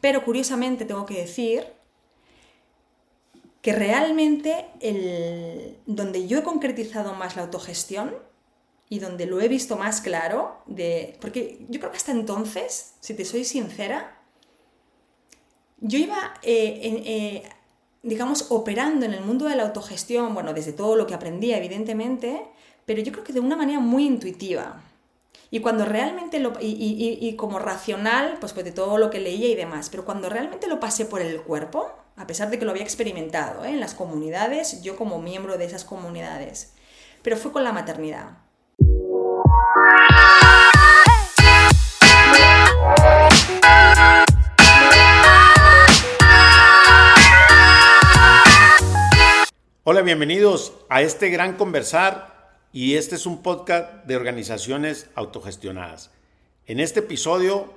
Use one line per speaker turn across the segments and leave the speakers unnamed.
Pero curiosamente tengo que decir que realmente el, donde yo he concretizado más la autogestión y donde lo he visto más claro, de, porque yo creo que hasta entonces, si te soy sincera, yo iba, eh, eh, digamos, operando en el mundo de la autogestión, bueno, desde todo lo que aprendía, evidentemente, pero yo creo que de una manera muy intuitiva. Y cuando realmente lo, y, como racional, pues, pues de todo lo que leía y demás, pero cuando realmente lo pasé por el cuerpo, a pesar de que lo había experimentado ¿eh? en las comunidades, yo como miembro de esas comunidades, pero fue con la maternidad.
Hola, bienvenidos a este gran conversar y este es un podcast de organizaciones autogestionadas. En este episodio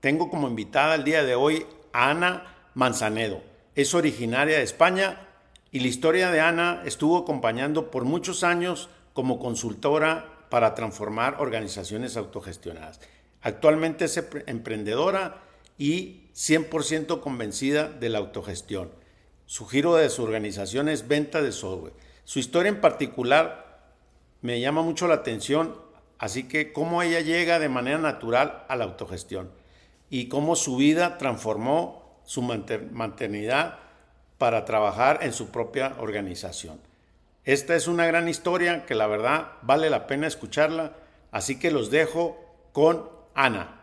tengo como invitada el día de hoy a Ana Manzanedo. Es originaria de España y la historia de Ana estuvo acompañando por muchos años como consultora para transformar organizaciones autogestionadas. Actualmente es emprendedora y 100% convencida de la autogestión. Su giro de su organización es venta de software. Su historia en particular me llama mucho la atención, así que cómo ella llega de manera natural a la autogestión y cómo su vida transformó su maternidad para trabajar en su propia organización. Esta es una gran historia que la verdad vale la pena escucharla, así que los dejo con Ana.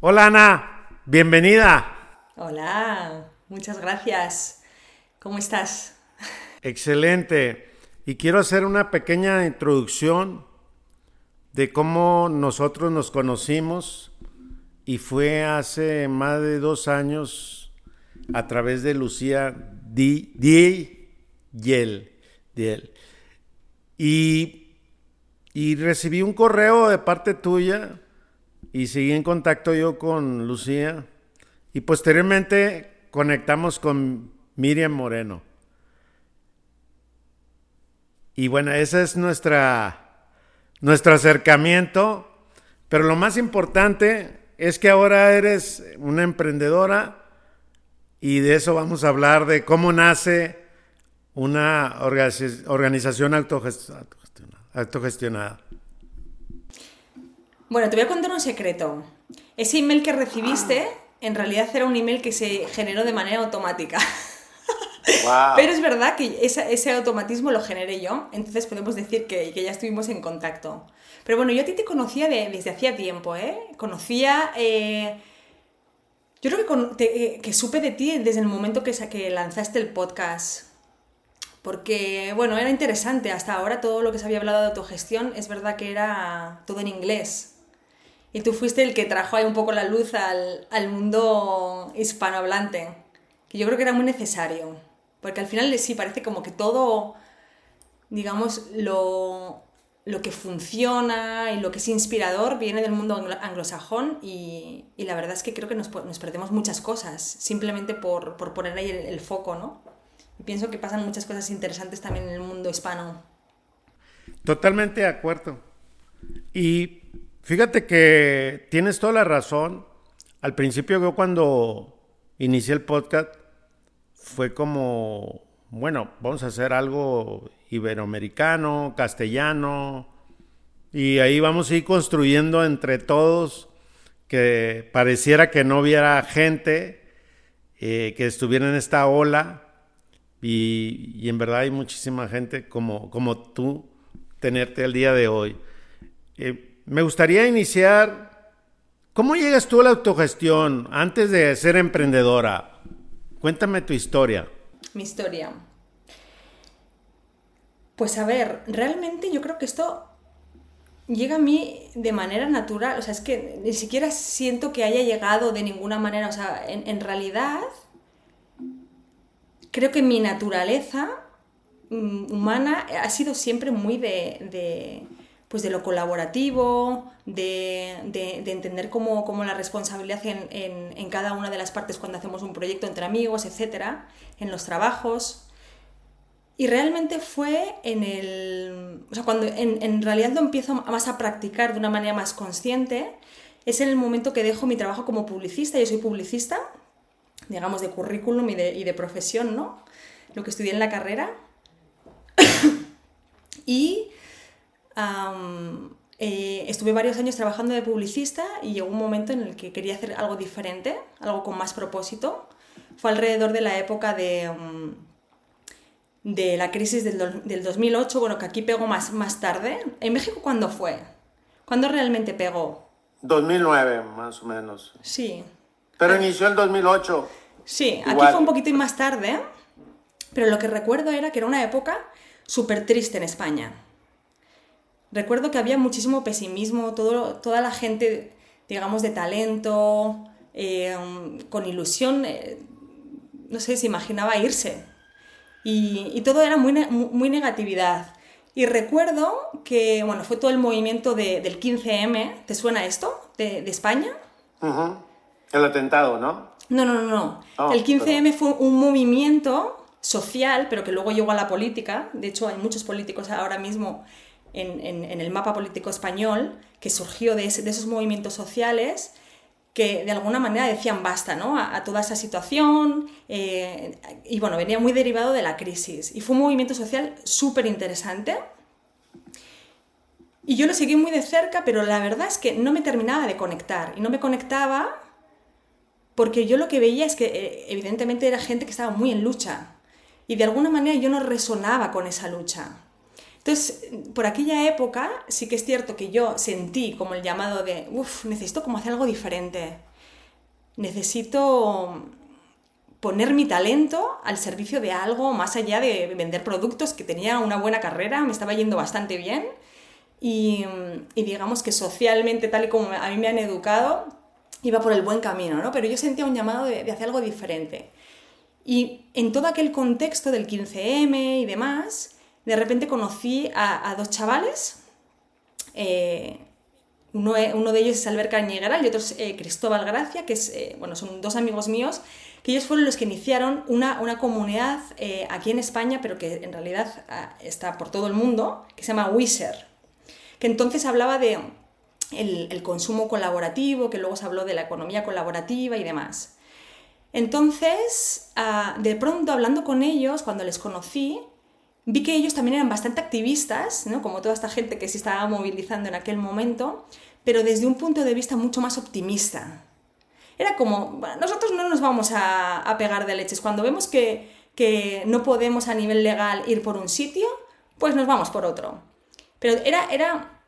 Hola Ana, bienvenida.
Hola, muchas gracias. ¿Cómo estás?
Excelente. Y quiero hacer una pequeña introducción de cómo nosotros nos conocimos y fue hace más de dos años a través de Lucía Di. Y, y recibí un correo de parte tuya y seguí en contacto yo con Lucía y posteriormente conectamos con Miriam Moreno. Y bueno, ese es nuestra, nuestro acercamiento, pero lo más importante es que ahora eres una emprendedora y de eso vamos a hablar, de cómo nace una organización autogestionada.
Bueno, te voy a contar un secreto. Ese email que recibiste, en realidad era un email que se generó de manera automática. Pero es verdad que ese, automatismo lo generé yo, entonces podemos decir que, ya estuvimos en contacto. Pero bueno, yo a ti te conocía desde hacía tiempo, ¿eh? Conocía... Eh, yo creo que, eh, que, supe de ti desde el momento que, lanzaste el podcast porque, bueno, era interesante. Hasta ahora todo lo que se había hablado de autogestión es verdad que era todo en inglés. Y tú fuiste el que trajo ahí un poco la luz al, al mundo hispanohablante, que yo creo que era muy necesario. Porque al final sí parece como que todo, digamos, lo, lo que funciona y lo que es inspirador viene del mundo anglosajón y, y la verdad es que creo que nos, perdemos muchas cosas simplemente por, por poner ahí el, el foco, ¿no? pienso que pasan muchas cosas interesantes también en el mundo hispano.
Totalmente de acuerdo. Y fíjate que tienes toda la razón. Al principio yo cuando inicié el podcast fue como, bueno, vamos a hacer algo iberoamericano, castellano, y ahí vamos a ir construyendo entre todos que pareciera que no hubiera gente eh, que estuviera en esta ola y, en verdad hay muchísima gente como, como tú tenerte el día de hoy. Eh, me gustaría iniciar, ¿cómo llegas tú a la autogestión antes de ser emprendedora? Cuéntame tu historia.
Mi historia. Pues a ver, realmente yo creo que esto llega a mí de manera natural, o sea, es que ni siquiera siento que haya llegado de ninguna manera, o sea, en, en realidad creo que mi naturaleza mm, humana ha sido siempre muy de, pues de lo colaborativo, de, entender cómo, la responsabilidad en, cada una de las partes cuando hacemos un proyecto entre amigos, etcétera, en los trabajos. Y realmente fue en el. O sea, cuando en, en realidad lo empiezo más a practicar de una manera más consciente, es en el momento que dejo mi trabajo como publicista. Yo soy publicista, digamos, de currículum de, y de profesión, ¿no? Lo que estudié en la carrera. y eh, estuve varios años trabajando de publicista y llegó un momento en el que quería hacer algo diferente, algo con más propósito. Fue alrededor de la época de, mm, de la crisis del, del, 2008, bueno, que aquí pegó más, más tarde. ¿En México cuándo fue? ¿Cuándo realmente pegó?
2009, más o menos.
Sí.
Pero inició en 2008.
Sí, aquí fue un poquito más tarde, pero lo que recuerdo era que era una época súper triste en España recuerdo que había muchísimo pesimismo, todo, toda la gente, digamos, de talento, eh, con ilusión, eh, no sé, se imaginaba irse. Y, todo era muy, muy negatividad. Y recuerdo que, bueno, fue todo el movimiento del 15M, ¿te suena esto? De, España.
El atentado, ¿no?
No, no, no, no. Ah, el 15M fue un movimiento social, pero que luego llegó a la política. De hecho, hay muchos políticos ahora mismo en, el mapa político español que surgió de, esos movimientos sociales que de alguna manera decían basta ¿no? a, toda esa situación eh, y bueno, venía muy derivado de la crisis y fue un movimiento social súper interesante y yo lo seguí muy de cerca, pero la verdad es que no me terminaba de conectar y no me conectaba porque yo lo que veía es que eh, evidentemente era gente que estaba muy en lucha y de alguna manera yo no resonaba con esa lucha. Entonces, por aquella época sí que es cierto que yo sentí como el llamado de, uff, necesito como hacer algo diferente. Necesito poner mi talento al servicio de algo más allá de vender productos, que tenía una buena carrera, me estaba yendo bastante bien y, digamos que socialmente, tal y como a mí me han educado, iba por el buen camino, ¿no? Pero yo sentía un llamado de, de hacer algo diferente. Y en todo aquel contexto del 15M y demás, de repente conocí a, dos chavales, eh, uno, de ellos es Albert Cañegaral y otro es eh, Cristóbal Gracia, que es, eh, bueno, son dos amigos míos, que ellos fueron los que iniciaron una, una comunidad aquí en España, pero que en realidad ah, está por todo el mundo, que se llama Wizard, que entonces hablaba de el, consumo colaborativo, que luego se habló de la economía colaborativa y demás. Entonces, ah, de pronto hablando con ellos, cuando les conocí, vi que ellos también eran bastante activistas, ¿no? como toda esta gente que se estaba movilizando en aquel momento, pero desde un punto de vista mucho más optimista. Era como, nosotros no nos vamos a, pegar de leches. Cuando vemos que, no podemos a nivel legal ir por un sitio, pues nos vamos por otro. Pero era, era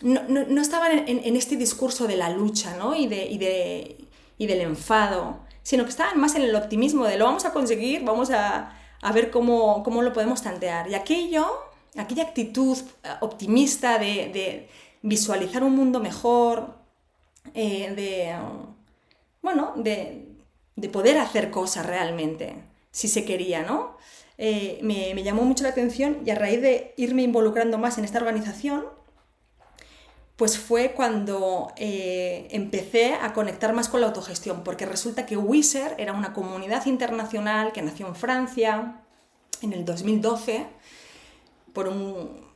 no, estaban en, este discurso de la lucha ¿no? y, de, y, de, y del enfado, sino que estaban más en el optimismo de lo vamos a conseguir, vamos a, a ver cómo, lo podemos tantear. Y aquello, aquella actitud eh, optimista de, visualizar un mundo mejor, eh, de, bueno, de, poder hacer cosas realmente, si se quería, ¿no? Eh, me, llamó mucho la atención y a raíz de irme involucrando más en esta organización, pues fue cuando empecé a conectar más con la autogestión, porque resulta que Wizard era una comunidad internacional que nació en Francia en el 2012 por un...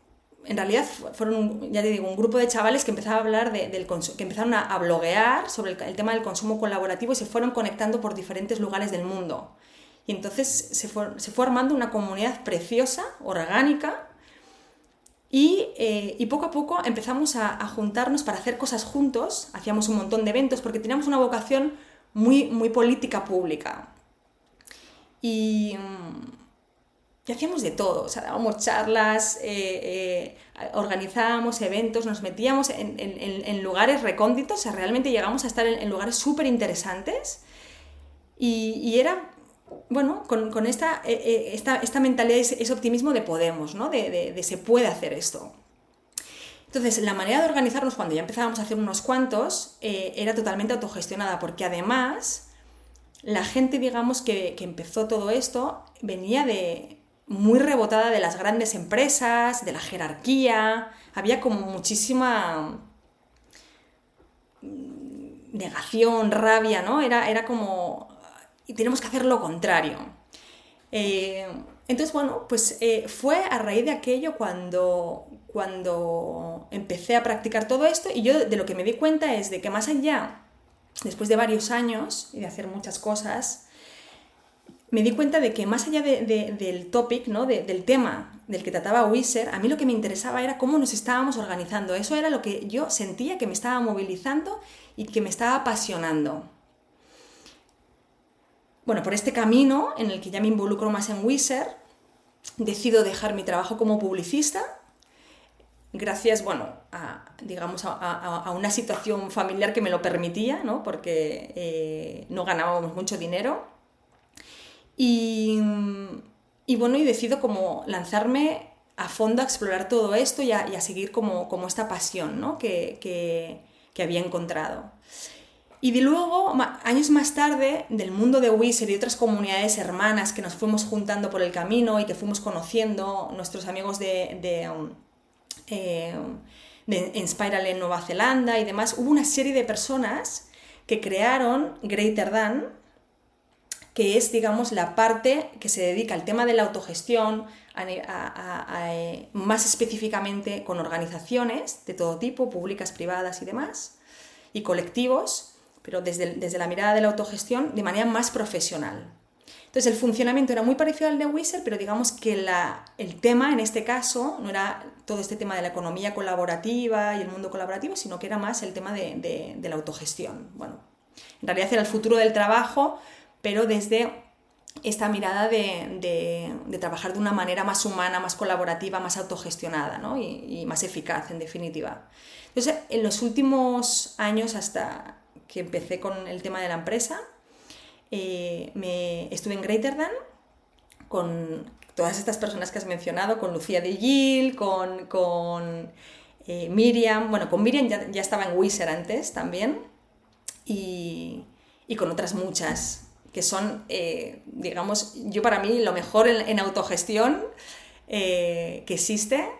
En realidad fueron, ya te digo, un grupo de chavales que empezaron a hablar del que empezaron a, bloguear sobre el, tema del consumo colaborativo y se fueron conectando por diferentes lugares del mundo. Y entonces se fue, se fue armando una comunidad preciosa, orgánica, eh, y, poco a poco empezamos a, juntarnos para hacer cosas juntos, hacíamos un montón de eventos porque teníamos una vocación muy, muy política pública. Y, mm, hacíamos de todo, o sea, dábamos charlas, eh, eh, organizábamos eventos, nos metíamos en, lugares recónditos, o sea, realmente llegamos a estar en, lugares súper interesantes. Y, y, era bueno, con, esta, eh, eh, esta, esta, mentalidad, ese, optimismo de podemos, ¿no? De, se puede hacer esto. Entonces, la manera de organizarnos cuando ya empezábamos a hacer unos cuantos eh, era totalmente autogestionada, porque además la gente, digamos, que, empezó todo esto venía de muy rebotada de las grandes empresas, de la jerarquía, había como muchísima negación, rabia, ¿no? Era, era como tenemos que hacer lo contrario. Eh, entonces, bueno, pues eh, fue a raíz de aquello cuando, cuando empecé a practicar todo esto y yo de lo que me di cuenta es de que más allá, después de varios años y de hacer muchas cosas, me di cuenta de que más allá del topic, ¿no? del tema del que trataba Wizard, a mí lo que me interesaba era cómo nos estábamos organizando. Eso era lo que yo sentía que me estaba movilizando y que me estaba apasionando. Bueno, por este camino en el que ya me involucro más en Wizard, decido dejar mi trabajo como publicista, gracias, bueno, a, digamos, a, una situación familiar que me lo permitía, ¿no? Porque eh, no ganábamos mucho dinero. Y, bueno, y decido como lanzarme a fondo a explorar todo esto y a, seguir como, como, esta pasión, ¿no? Que, que había encontrado. Y de luego, años más tarde, del mundo de Wizard y otras comunidades hermanas que nos fuimos juntando por el camino y que fuimos conociendo, nuestros amigos de, de, um, eh, en Spiral en Nueva Zelanda y demás, hubo una serie de personas que crearon Greater Than, que es, digamos, la parte que se dedica al tema de la autogestión, eh, más específicamente con organizaciones de todo tipo, públicas, privadas y demás, y colectivos, pero desde, desde la mirada de la autogestión de manera más profesional. Entonces el funcionamiento era muy parecido al de Wizard, pero digamos que la, el tema en este caso no era todo este tema de la economía colaborativa y el mundo colaborativo, sino que era más el tema de, de, la autogestión. Bueno, en realidad era el futuro del trabajo, pero desde esta mirada de, de, trabajar de una manera más humana, más colaborativa, más autogestionada ¿no? y, y, más eficaz, en definitiva. Entonces, en los últimos años, hasta que empecé con el tema de la empresa. Eh, estuve en Greater Than con todas estas personas que has mencionado, con Lucía de Gil, con, con eh, Miriam, bueno, con Miriam ya, ya, estaba en Wizard antes también, y, y con otras muchas, que son, eh, digamos, yo para mí lo mejor en, autogestión que existe,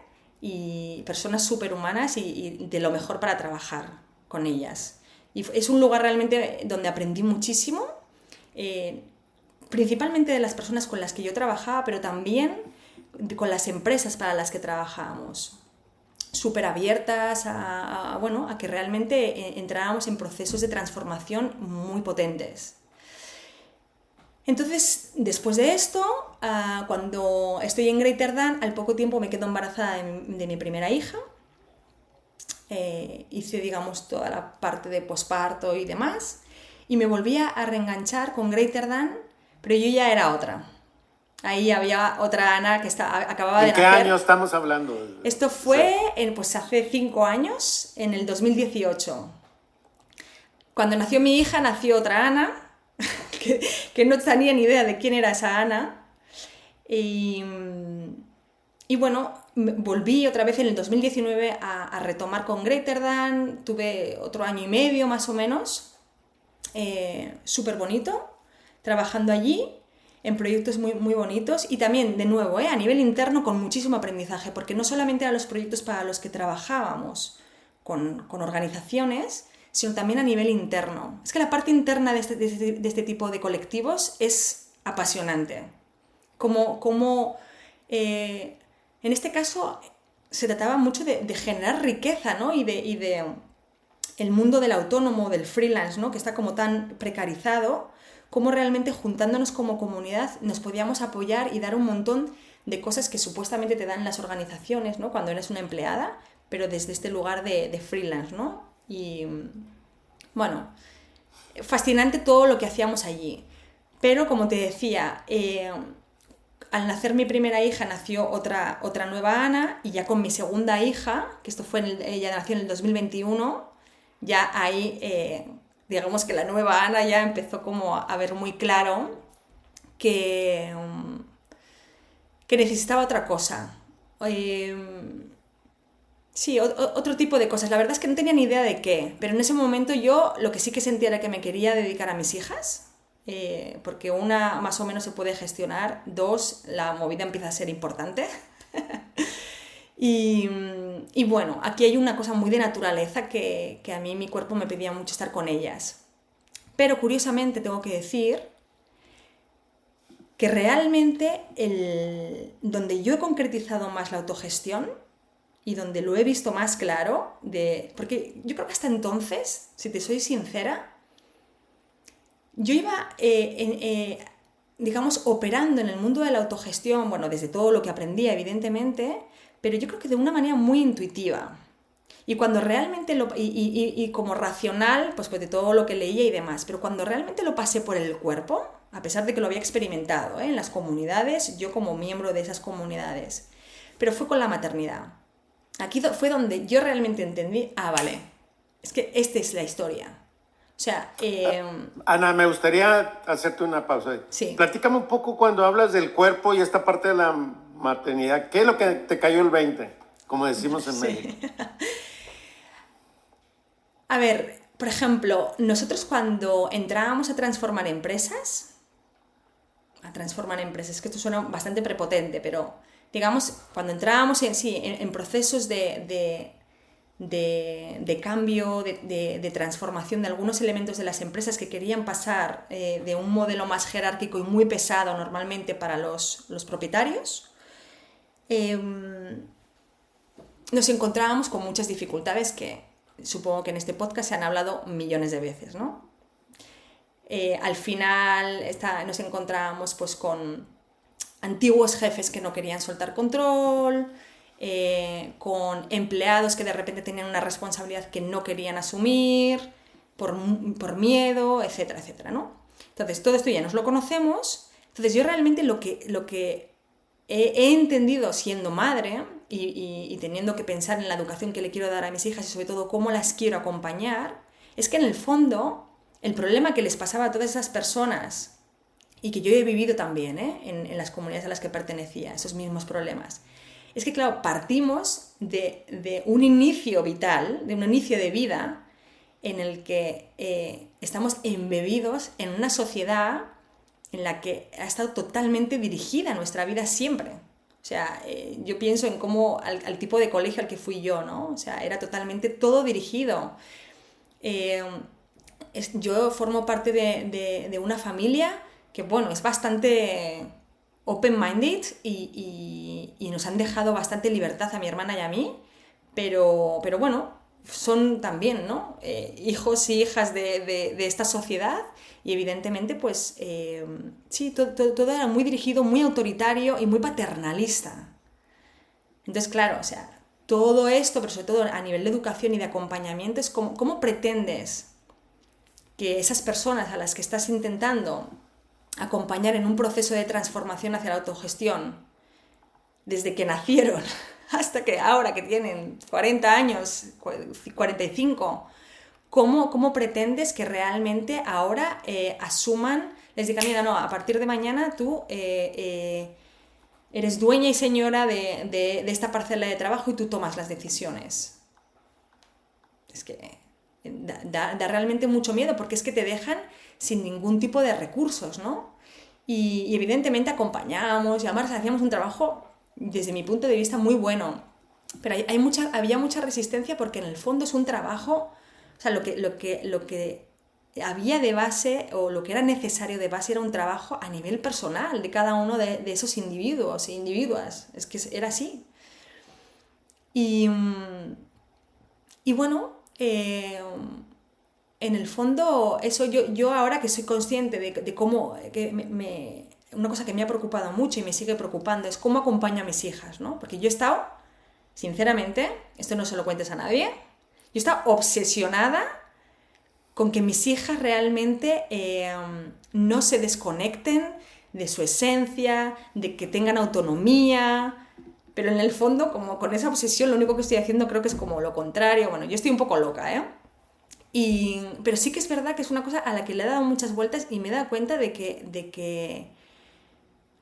y personas superhumanas y, y de lo mejor para trabajar con ellas. Y es un lugar realmente donde aprendí muchísimo, eh, principalmente de las personas con las que yo trabajaba, pero también con las empresas para las que trabajábamos súper abiertas a, bueno, a que realmente eh, entráramos en procesos de transformación muy potentes. Entonces, después de esto, ah, cuando estoy en Greater Than, al poco tiempo me quedo embarazada de mi primera hija eh, hice, digamos, toda la parte de posparto y demás, y me volvía a reenganchar con Greater Than, pero yo ya era otra. Ahí había otra Ana que está, acababa de.
¿En qué año estamos hablando?
Esto fue en, pues hace cinco años, en el 2018. Cuando nació mi hija, nació otra Ana, que, que no tenía ni idea de quién era esa Ana. Y, y bueno, volví otra vez en el 2019 a, retomar con Greater Than, tuve otro año y medio más o menos, eh, súper bonito, trabajando allí en proyectos muy, muy bonitos y también, de nuevo, eh, a nivel interno con muchísimo aprendizaje, porque no solamente eran los proyectos para los que trabajábamos con, organizaciones, sino también a nivel interno. Es que la parte interna de este, de este, tipo de colectivos es apasionante. Como, como eh, en este caso se trataba mucho de, generar riqueza, ¿no? Y de, el mundo del autónomo, del freelance, ¿no? Que está como tan precarizado, cómo realmente juntándonos como comunidad nos podíamos apoyar y dar un montón de cosas que supuestamente te dan las organizaciones, ¿no? Cuando eres una empleada, pero desde este lugar de, freelance, ¿no? Y bueno, fascinante todo lo que hacíamos allí. Pero como te decía, eh, al nacer mi primera hija nació otra, otra nueva Ana y ya con mi segunda hija, que esto fue en ella nació en el 2021, ya ahí eh, digamos que la nueva Ana ya empezó como a ver muy claro que, mm, que necesitaba otra cosa. Em, sí, otro tipo de cosas. La verdad es que no tenía ni idea de qué, pero en ese momento yo lo que sí que sentía era que me quería dedicar a mis hijas eh, porque una más o menos se puede gestionar, dos, la movida empieza a ser importante. y, bueno, aquí hay una cosa muy de naturaleza que, que a mí mi cuerpo me pedía mucho estar con ellas. Pero curiosamente tengo que decir que realmente el, donde yo he concretizado más la autogestión y donde lo he visto más claro, de, porque yo creo que hasta entonces, si te soy sincera, yo iba, eh, eh, digamos, operando en el mundo de la autogestión, bueno, desde todo lo que aprendía, evidentemente, pero yo creo que de una manera muy intuitiva. Y cuando realmente lo, y, como racional, pues, pues de todo lo que leía y demás, pero cuando realmente lo pasé por el cuerpo, a pesar de que lo había experimentado ¿eh? en las comunidades, yo como miembro de esas comunidades, pero fue con la maternidad. Aquí fue donde yo realmente entendí, ah, vale, es que esta es la historia. Sea, eh,
Ana, me gustaría hacerte una pausa.
Sí.
Platícame un poco cuando hablas del cuerpo y esta parte de la maternidad. ¿Qué es lo que te cayó el 20? Como decimos en México.
A ver, por ejemplo, nosotros cuando entrábamos a transformar empresas, a transformar empresas, que esto suena bastante prepotente, pero digamos, cuando entrábamos en, sí, en, procesos de, de, cambio, de, transformación de algunos elementos de las empresas que querían pasar eh, de un modelo más jerárquico y muy pesado normalmente para los, propietarios, em, nos encontrábamos con muchas dificultades que supongo que en este podcast se han hablado millones de veces, ¿no? Eh, al final nos encontramos pues con antiguos jefes que no querían soltar control, eh, con empleados que de repente tenían una responsabilidad que no querían asumir por, miedo, etcétera, etcétera, ¿no? Entonces, todo esto ya nos lo conocemos. Entonces, yo realmente lo que, lo que he, entendido siendo madre y, teniendo que pensar en la educación que le quiero dar a mis hijas y sobre todo cómo las quiero acompañar, es que en el fondo el problema que les pasaba a todas esas personas y que yo he vivido también ¿eh? en, las comunidades a las que pertenecía, esos mismos problemas, es que claro, partimos de, un inicio vital, de un inicio de vida en el que eh, estamos embebidos en una sociedad en la que ha estado totalmente dirigida nuestra vida siempre. O sea, eh, yo pienso en cómo al, tipo de colegio al que fui yo, ¿no? O sea, era totalmente todo dirigido. Eh, yo formo parte de, una familia que, bueno, es bastante open-minded y, nos han dejado bastante libertad a mi hermana y a mí, pero, pero bueno, son también, ¿no? Eh, hijos y hijas de, esta sociedad y evidentemente, pues, eh, sí, todo, era muy dirigido, muy autoritario y muy paternalista. Entonces, claro, o sea, todo esto, pero sobre todo a nivel de educación y de acompañamiento, es como, ¿cómo pretendes que esas personas a las que estás intentando acompañar en un proceso de transformación hacia la autogestión, desde que nacieron, hasta que ahora que tienen 40 años, 45, ¿cómo, cómo pretendes que realmente ahora eh, asuman, les digan, mira, no, a partir de mañana tú eh, eh, eres dueña y señora de, esta parcela de trabajo y tú tomas las decisiones? Es que da, realmente mucho miedo porque es que te dejan sin ningún tipo de recursos, ¿no? Y, evidentemente acompañamos y además hacíamos un trabajo desde mi punto de vista, muy bueno. Pero hay, mucha, había mucha resistencia porque en el fondo es un trabajo, o sea, lo que, lo, que, lo que había de base o lo que era necesario de base era un trabajo a nivel personal de cada uno de, esos individuos e individuas. Es que era así. Y, y bueno, eh, en el fondo, eso yo, yo ahora que soy consciente de, cómo que me, una cosa que me ha preocupado mucho y me sigue preocupando es cómo acompaño a mis hijas, ¿no? Porque yo he estado, sinceramente, esto no se lo cuentes a nadie, yo he estado obsesionada con que mis hijas realmente eh, no se desconecten de su esencia, de que tengan autonomía, pero en el fondo, como con esa obsesión, lo único que estoy haciendo creo que es como lo contrario. Bueno, yo estoy un poco loca, ¿eh? Pero sí que es verdad que es una cosa a la que le he dado muchas vueltas y me he dado cuenta de que, de que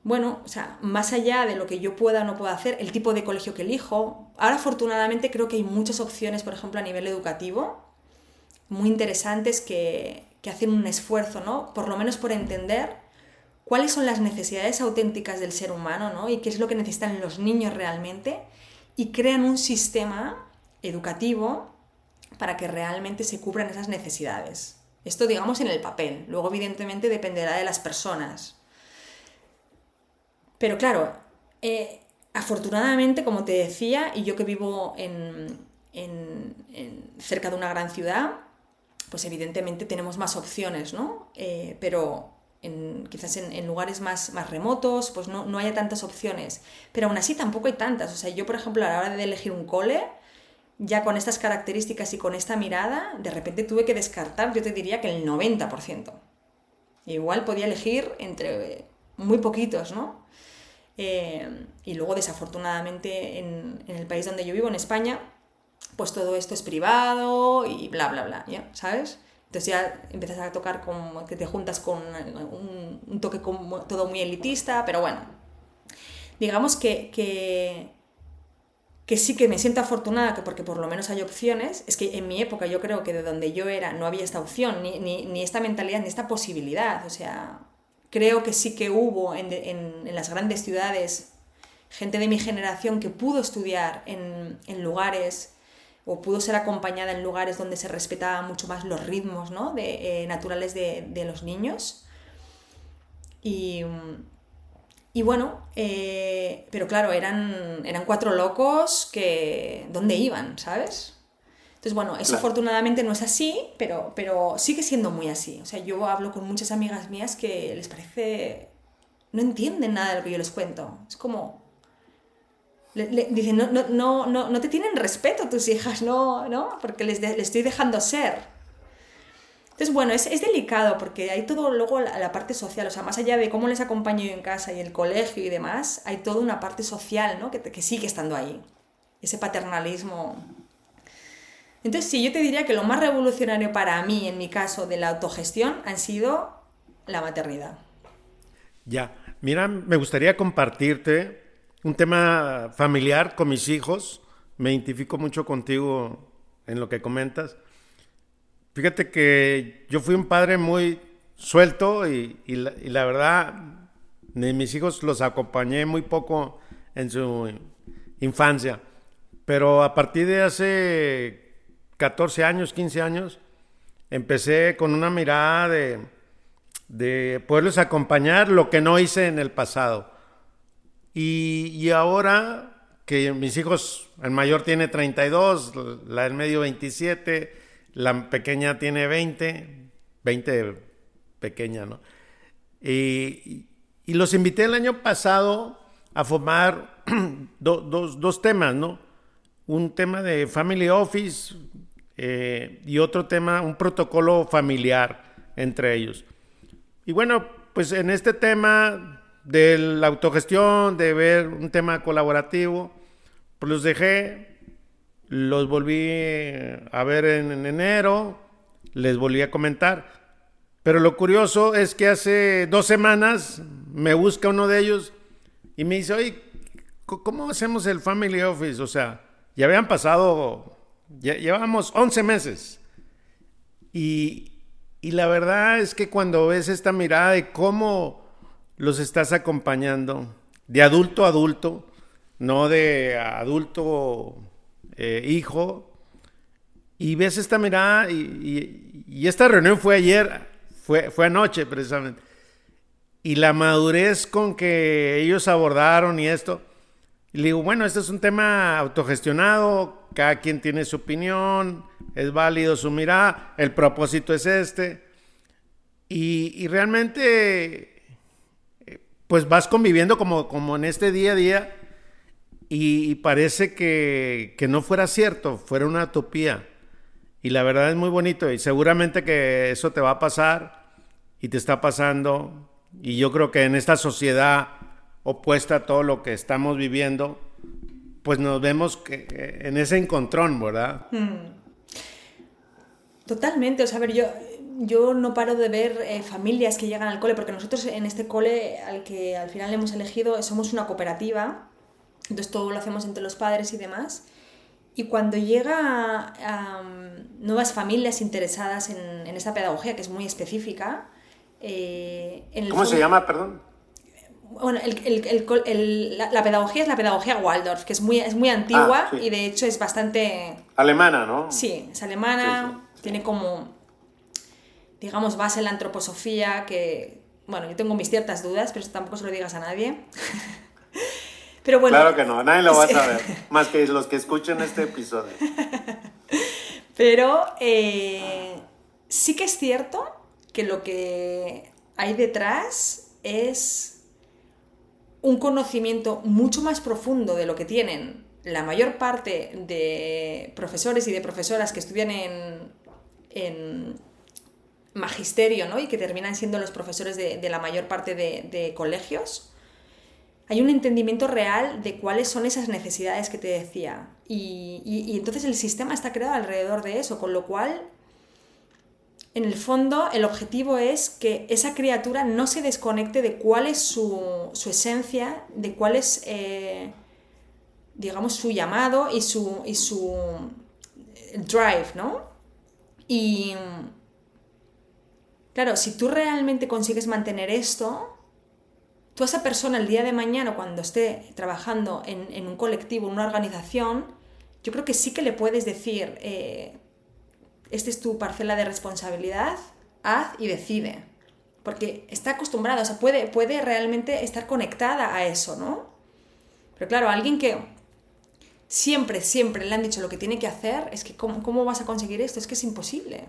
bueno, o sea, más allá de lo que yo pueda o no pueda hacer, el tipo de colegio que elijo. Ahora afortunadamente creo que hay muchas opciones, por ejemplo, a nivel educativo, muy interesantes que, hacen un esfuerzo, ¿no? Por lo menos por entender cuáles son las necesidades auténticas del ser humano, ¿no? Y qué es lo que necesitan los niños realmente y crean un sistema educativo para que realmente se cubran esas necesidades. Esto digamos en el papel, luego evidentemente dependerá de las personas, pero claro, eh, afortunadamente, como te decía, y yo que vivo en, cerca de una gran ciudad, pues evidentemente tenemos más opciones, ¿no? Eh, pero, quizás en, lugares más, más remotos, pues no, no, haya tantas opciones. Pero aún así tampoco hay tantas. O sea, yo, por ejemplo, a la hora de elegir un cole, ya con estas características y con esta mirada, de repente tuve que descartar, yo te diría que el 90%. Igual podía elegir entre muy poquitos, ¿no? Eh, y luego, desafortunadamente, en, en, el país donde yo vivo, en España, pues todo esto es privado y bla, bla, bla, ¿ya? ¿Sabes? Entonces ya empiezas a tocar como que te juntas con un, toque como todo muy elitista, pero bueno, digamos que, que, sí que me siento afortunada que porque por lo menos hay opciones, es que en mi época yo creo que de donde yo era no había esta opción, ni, ni, esta mentalidad, ni esta posibilidad, o sea, creo que sí que hubo en, en, las grandes ciudades gente de mi generación que pudo estudiar en, en lugares o pudo ser acompañada en lugares donde se respetaban mucho más los ritmos ¿no? de, eh, naturales de, de, los niños. Y, y bueno, eh, pero claro, eran, eran cuatro locos que... ¿Dónde iban? ¿Sabes? Entonces, bueno, eso afortunadamente no es así, pero, pero sigue siendo muy así. O sea, yo hablo con muchas amigas mías que les parece... No entienden nada de lo que yo les cuento. Es como, le, dicen, no, no, no, no, no te tienen respeto tus hijas, no, ¿no? Porque les, estoy dejando ser. Entonces, bueno, es, delicado porque hay todo luego la, la, parte social, o sea, más allá de cómo les acompaño yo en casa y el colegio y demás, hay toda una parte social, ¿no? Que, que sigue estando ahí. Ese paternalismo. Entonces, sí, yo te diría que lo más revolucionario para mí, en mi caso, de la autogestión, han sido la maternidad.
Ya, mira, me gustaría compartirte un tema familiar con mis hijos. Me identifico mucho contigo en lo que comentas. Fíjate que yo fui un padre muy suelto y, la, verdad, mis hijos los acompañé muy poco en su infancia. Pero a partir de hace 14 años, 15 años, empecé con una mirada de, de poderlos acompañar lo que no hice en el pasado. Y, ahora que mis hijos, el mayor tiene 32, la del medio 27, la pequeña tiene 20, 20 pequeña, ¿no? Y, los invité el año pasado a formar dos, temas, ¿no? Un tema de Family Office eh, y otro tema, un protocolo familiar entre ellos. Y bueno, pues en este tema de la autogestión, de ver un tema colaborativo, pues los dejé, los volví a ver en, enero, les volví a comentar. Pero lo curioso es que hace dos semanas me busca uno de ellos y me dice, oye, ¿cómo hacemos el Family Office? O sea, ya habían pasado, ya llevamos 11 meses. Y, y la verdad es que cuando ves esta mirada de cómo los estás acompañando de adulto a adulto, no de adulto eh, hijo, y ves esta mirada, y, esta reunión fue ayer, fue, anoche precisamente, y la madurez con que ellos abordaron y esto, y le digo, bueno, este es un tema autogestionado, cada quien tiene su opinión, es válido su mirada, el propósito es este, y, realmente pues vas conviviendo como, como en este día a día y, parece que, no fuera cierto, fuera una utopía. Y la verdad es muy bonito y seguramente que eso te va a pasar y te está pasando. Y yo creo que en esta sociedad opuesta a todo lo que estamos viviendo, pues nos vemos que, en ese encontrón, ¿verdad? Hmm.
Totalmente, o sea, a ver, yo, yo no paro de ver eh, familias que llegan al cole, porque nosotros en este cole al que al final hemos elegido somos una cooperativa, entonces todo lo hacemos entre los padres y demás. Y cuando llega a, nuevas familias interesadas en, en, esta pedagogía, que es muy específica...
Eh, ¿Cómo se llama, perdón?
Bueno, el, el, la, pedagogía es la pedagogía Waldorf, que es muy, es muy antigua ah, y de hecho es bastante...
Alemana, ¿no?
Sí, es alemana, tiene como digamos, base en la antroposofía, que, bueno, yo tengo mis ciertas dudas, pero tampoco se lo digas a nadie.
pero bueno. Claro que no, nadie lo va a saber, más que los que escuchen este episodio.
pero eh, sí que es cierto que lo que hay detrás es un conocimiento mucho más profundo de lo que tienen la mayor parte de profesores y de profesoras que estudian en, en magisterio ¿no? y que terminan siendo los profesores de, la mayor parte de, colegios, hay un entendimiento real de cuáles son esas necesidades que te decía. Y, y, entonces el sistema está creado alrededor de eso, con lo cual, en el fondo, el objetivo es que esa criatura no se desconecte de cuál es su, su esencia, de cuál es, eh, digamos, su llamado y su, y su drive, ¿no? Y claro, si tú realmente consigues mantener esto, tú a esa persona el día de mañana, cuando esté trabajando en, un colectivo, en una organización, yo creo que sí que le puedes decir, eh, esta es tu parcela de responsabilidad, haz y decide. Porque está acostumbrada, o sea, puede, puede realmente estar conectada a eso, ¿no? Pero claro, alguien que siempre, siempre le han dicho lo que tiene que hacer, es que ¿cómo, vas a conseguir esto? Es que es imposible.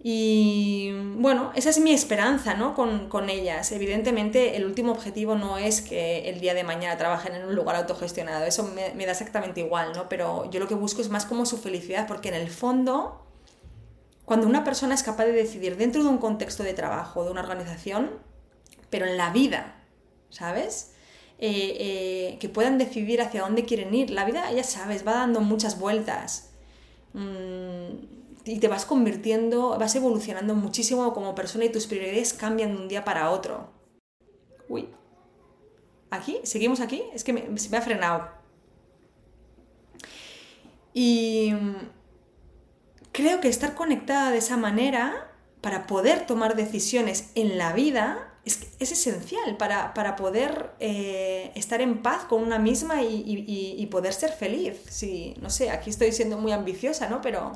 Y bueno, esa es mi esperanza ¿no? con, ellas. Evidentemente, el último objetivo no es que el día de mañana trabajen en un lugar autogestionado, eso me, me, da exactamente igual, ¿no? pero yo lo que busco es más como su felicidad, porque en el fondo, cuando una persona es capaz de decidir dentro de un contexto de trabajo, de una organización, pero en la vida, ¿sabes? Eh, eh, que puedan decidir hacia dónde quieren ir. La vida, ya sabes, va dando muchas vueltas. Mm, y te vas convirtiendo, vas evolucionando muchísimo como persona y tus prioridades cambian de un día para otro. Uy. ¿Aquí? ¿Seguimos aquí? Es que se me ha frenado. Y mm, creo que estar conectada de esa manera para poder tomar decisiones en la vida es, esencial para, poder eh, estar en paz con una misma y, poder ser feliz. Sí, no sé, aquí estoy siendo muy ambiciosa, ¿no? Pero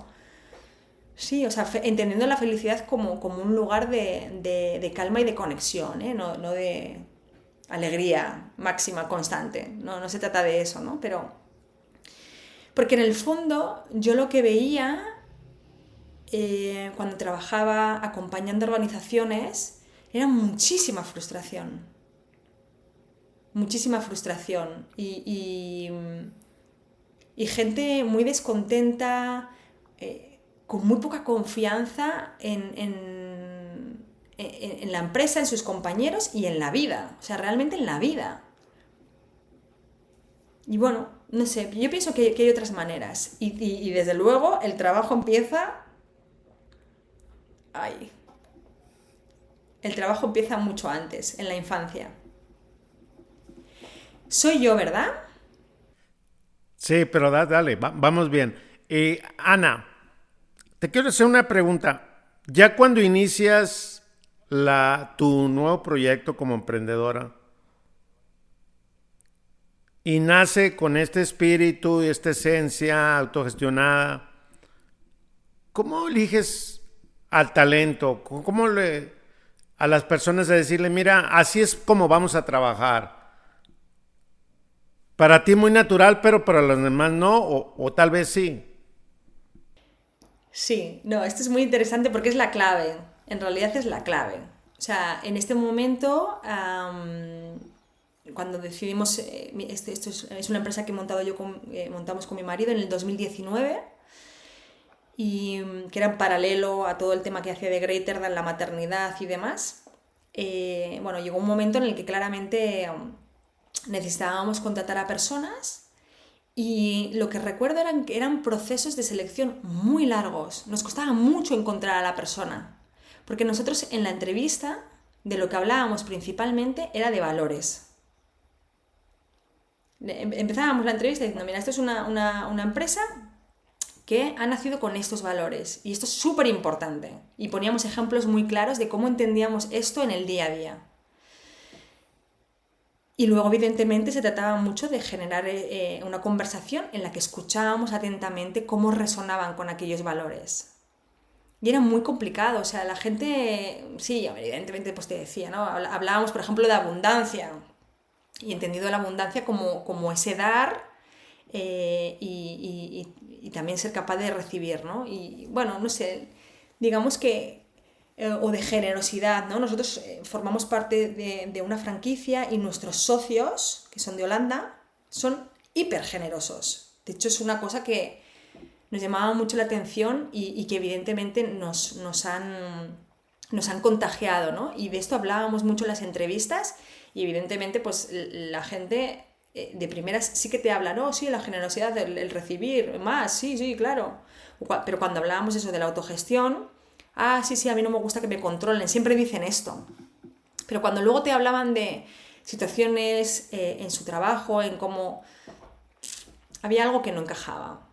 sí, o sea, entendiendo la felicidad como, como un lugar de, calma y de conexión, ¿eh? No, de alegría máxima, constante. No, no se trata de eso, ¿no? Pero... Porque en el fondo yo lo que veía eh, cuando trabajaba acompañando organizaciones era muchísima frustración. Muchísima frustración. Y, y, gente muy descontenta, eh, con muy poca confianza en, en, en, la empresa, en sus compañeros y en la vida. O sea, realmente en la vida. Y bueno, no sé, yo pienso que, hay otras maneras. Y, y, desde luego el trabajo empieza... Ay, el trabajo empieza mucho antes, en la infancia. Soy yo, ¿verdad?
Sí, pero dale, vamos bien. Eh, Ana, te quiero hacer una pregunta. Ya cuando inicias tu nuevo proyecto como emprendedora y nace con este espíritu y esta esencia autogestionada, ¿cómo eliges al talento? ¿Cómo le, a las personas a decirle, mira, así es como vamos a trabajar. Para ti muy natural, pero para los demás no, o, tal vez sí.
Sí, no, esto es muy interesante porque es la clave. En realidad es la clave. O sea, en este momento, cuando decidimos, eh, esto, es, una empresa que he montado yo eh, montamos con mi marido en el 2019 y mm, que era en paralelo a todo el tema que hacía de Greater Than la maternidad y demás, eh, bueno, llegó un momento en el que claramente um, necesitábamos contratar a personas y lo que recuerdo eran que eran procesos de selección muy largos. Nos costaba mucho encontrar a la persona, porque nosotros en la entrevista de lo que hablábamos principalmente era de valores. Em, empezábamos la entrevista diciendo, mira, esto es una, una empresa que ha nacido con estos valores. Y esto es súper importante. Y poníamos ejemplos muy claros de cómo entendíamos esto en el día a día. Y luego, evidentemente, se trataba mucho de generar eh, una conversación en la que escuchábamos atentamente cómo resonaban con aquellos valores. Y era muy complicado, o sea, la gente, sí, evidentemente, pues te decía, ¿no? Hablábamos, por ejemplo, de abundancia. Y entendido la abundancia como, como ese dar eh, y, también ser capaz de recibir, ¿no? Y bueno, no sé, digamos que eh, o de generosidad, ¿no? Nosotros eh, formamos parte de, una franquicia y nuestros socios, que son de Holanda, son hiper generosos. De hecho, es una cosa que nos llamaba mucho la atención y, que evidentemente nos, nos, han, nos han contagiado, ¿no? Y de esto hablábamos mucho en las entrevistas y evidentemente pues la gente eh, de primeras sí que te habla, no, sí, la generosidad, el, recibir más, sí, sí, claro. Pero cuando hablábamos eso de la autogestión, ah, sí, sí, a mí no me gusta que me controlen, siempre dicen esto. Pero cuando luego te hablaban de situaciones eh, en su trabajo, en cómo había algo que no encajaba.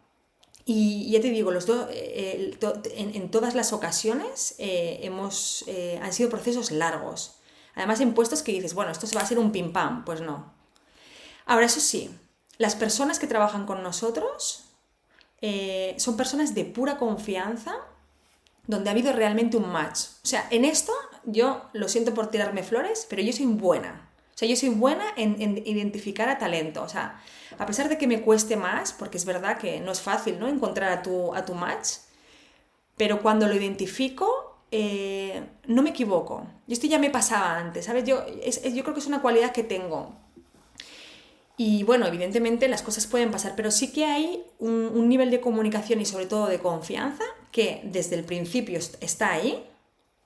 Y ya te digo, los dos, eh, en, todas las ocasiones hemos, han sido procesos largos. Además, en puestos que dices, bueno, esto se va a ser un pim pam, pues no. Ahora, eso sí, las personas que trabajan con nosotros eh, son personas de pura confianza, donde ha habido realmente un match. O sea, en esto yo lo siento por tirarme flores, pero yo soy buena. O sea, yo soy buena en, identificar a talento. O sea, a pesar de que me cueste más, porque es verdad que no es fácil ¿no? encontrar a tu, a tu match, pero cuando lo identifico, eh, no me equivoco. Y esto ya me pasaba antes, ¿sabes? Yo, yo creo que es una cualidad que tengo. Y bueno, evidentemente las cosas pueden pasar, pero sí que hay un, nivel de comunicación y sobre todo de confianza que desde el principio está ahí,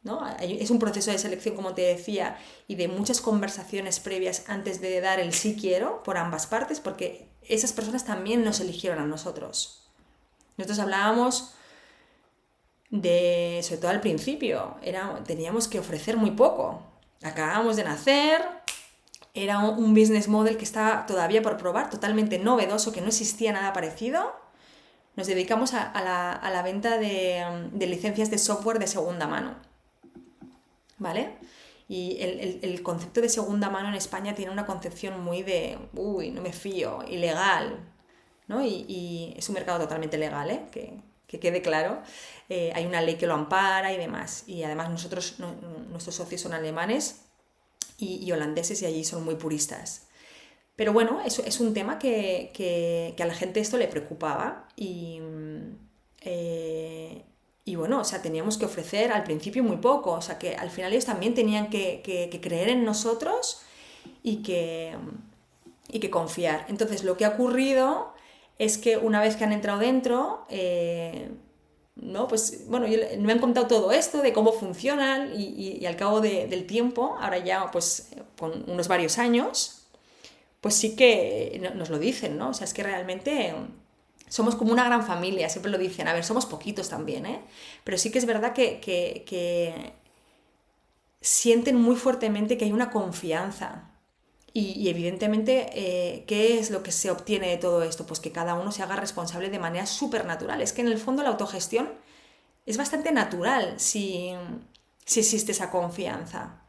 ¿no? Es un proceso de selección, como te decía, y de muchas conversaciones previas antes de dar el sí quiero por ambas partes, porque esas personas también nos eligieron a nosotros. Nosotros hablábamos de, sobre todo al principio, era, teníamos que ofrecer muy poco. Acabamos de nacer, era un business model que estaba todavía por probar, totalmente novedoso, que no existía nada parecido. Nos dedicamos a, la, venta de, licencias de software de segunda mano. ¿Vale? Y el, concepto de segunda mano en España tiene una concepción muy de, uy, no me fío, ilegal, ¿no? Y, es un mercado totalmente legal, ¿eh? Que, quede claro. Eh, hay una ley que lo ampara y demás. Y además nosotros, nuestros socios son alemanes y, holandeses y allí son muy puristas. Pero bueno, eso es un tema que, a la gente esto le preocupaba y, eh, y bueno, o sea, teníamos que ofrecer al principio muy poco, o sea, que al final ellos también tenían que, creer en nosotros y que, y que confiar. Entonces, lo que ha ocurrido es que una vez que han entrado dentro, eh, ¿no? Pues bueno, me han contado todo esto de cómo funcionan y, al cabo del tiempo, ahora ya pues con unos varios años, pues sí que nos lo dicen, ¿no? O sea, es que realmente somos como una gran familia, siempre lo dicen, a ver, somos poquitos también, ¿eh? Pero sí que es verdad que, que sienten muy fuertemente que hay una confianza, y, evidentemente, eh, ¿qué es lo que se obtiene de todo esto? Pues que cada uno se haga responsable de manera súper natural. Es que en el fondo la autogestión es bastante natural si, existe esa confianza.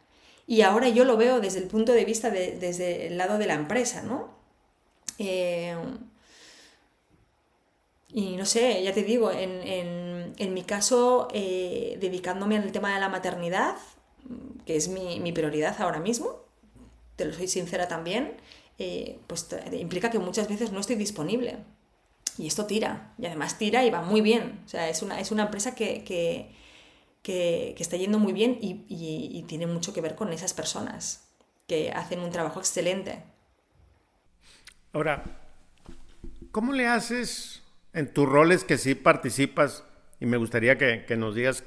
Y ahora yo lo veo desde el punto de vista desde el lado de la empresa, ¿no? Eh, y no sé, ya te digo, en, mi caso, eh, dedicándome al tema de la maternidad, que es mi prioridad ahora mismo, te lo soy sincera también, eh, pues implica que muchas veces no estoy disponible. Y esto tira, y además tira y va muy bien. O sea, es una, es una empresa que, que, está yendo muy bien y, tiene mucho que ver con esas personas que hacen un trabajo excelente.
Ahora, ¿cómo le haces en tus roles que sí participas? Y me gustaría que, nos digas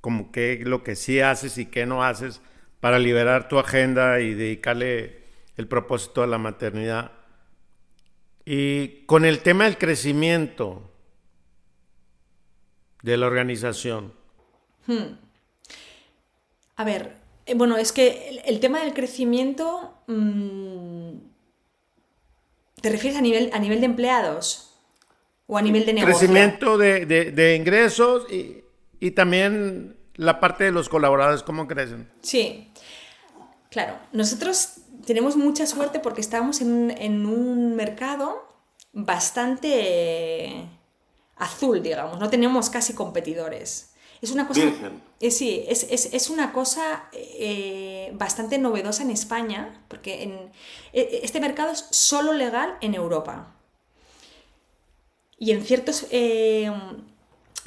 como qué lo que sí haces y qué no haces para liberar tu agenda y dedicarle el propósito a la maternidad. Y con el tema del crecimiento de la organización. Hmm.
A ver, eh, bueno, es que el, tema del crecimiento... Mm, ¿Te refieres a nivel, a nivel de empleados? ¿O a nivel de negocio?
Crecimiento de, ingresos y, y también la parte de los colaboradores, ¿cómo crecen?
Sí, Claro, nosotros tenemos mucha suerte porque estamos en, un mercado bastante azul, digamos, no tenemos casi competidores. Es una cosa, eh, sí, es, una cosa eh, bastante novedosa en España, porque en, e, este mercado es solo legal en Europa. Y en ciertos eh,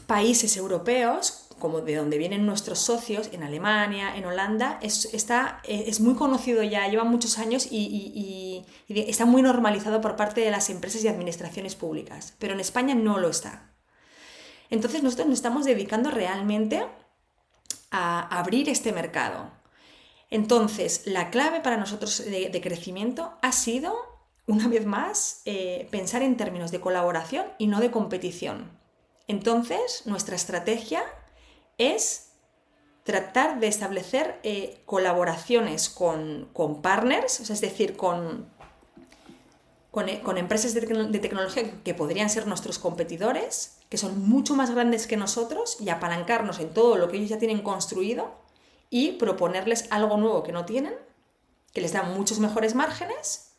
países europeos como de donde vienen nuestros socios, en Alemania, en Holanda, es, está, es muy conocido ya, lleva muchos años y, está muy normalizado por parte de las empresas y administraciones públicas, pero en España no lo está. Entonces nosotros nos estamos dedicando realmente a abrir este mercado. Entonces, la clave para nosotros de, crecimiento ha sido, una vez más, eh, pensar en términos de colaboración y no de competición. Entonces, nuestra estrategia es tratar de establecer eh, colaboraciones con, partners, es decir, con, eh, con, empresas de, tecnología que podrían ser nuestros competidores, que son mucho más grandes que nosotros, y apalancarnos en todo lo que ellos ya tienen construido y proponerles algo nuevo que no tienen, que les da muchos mejores márgenes,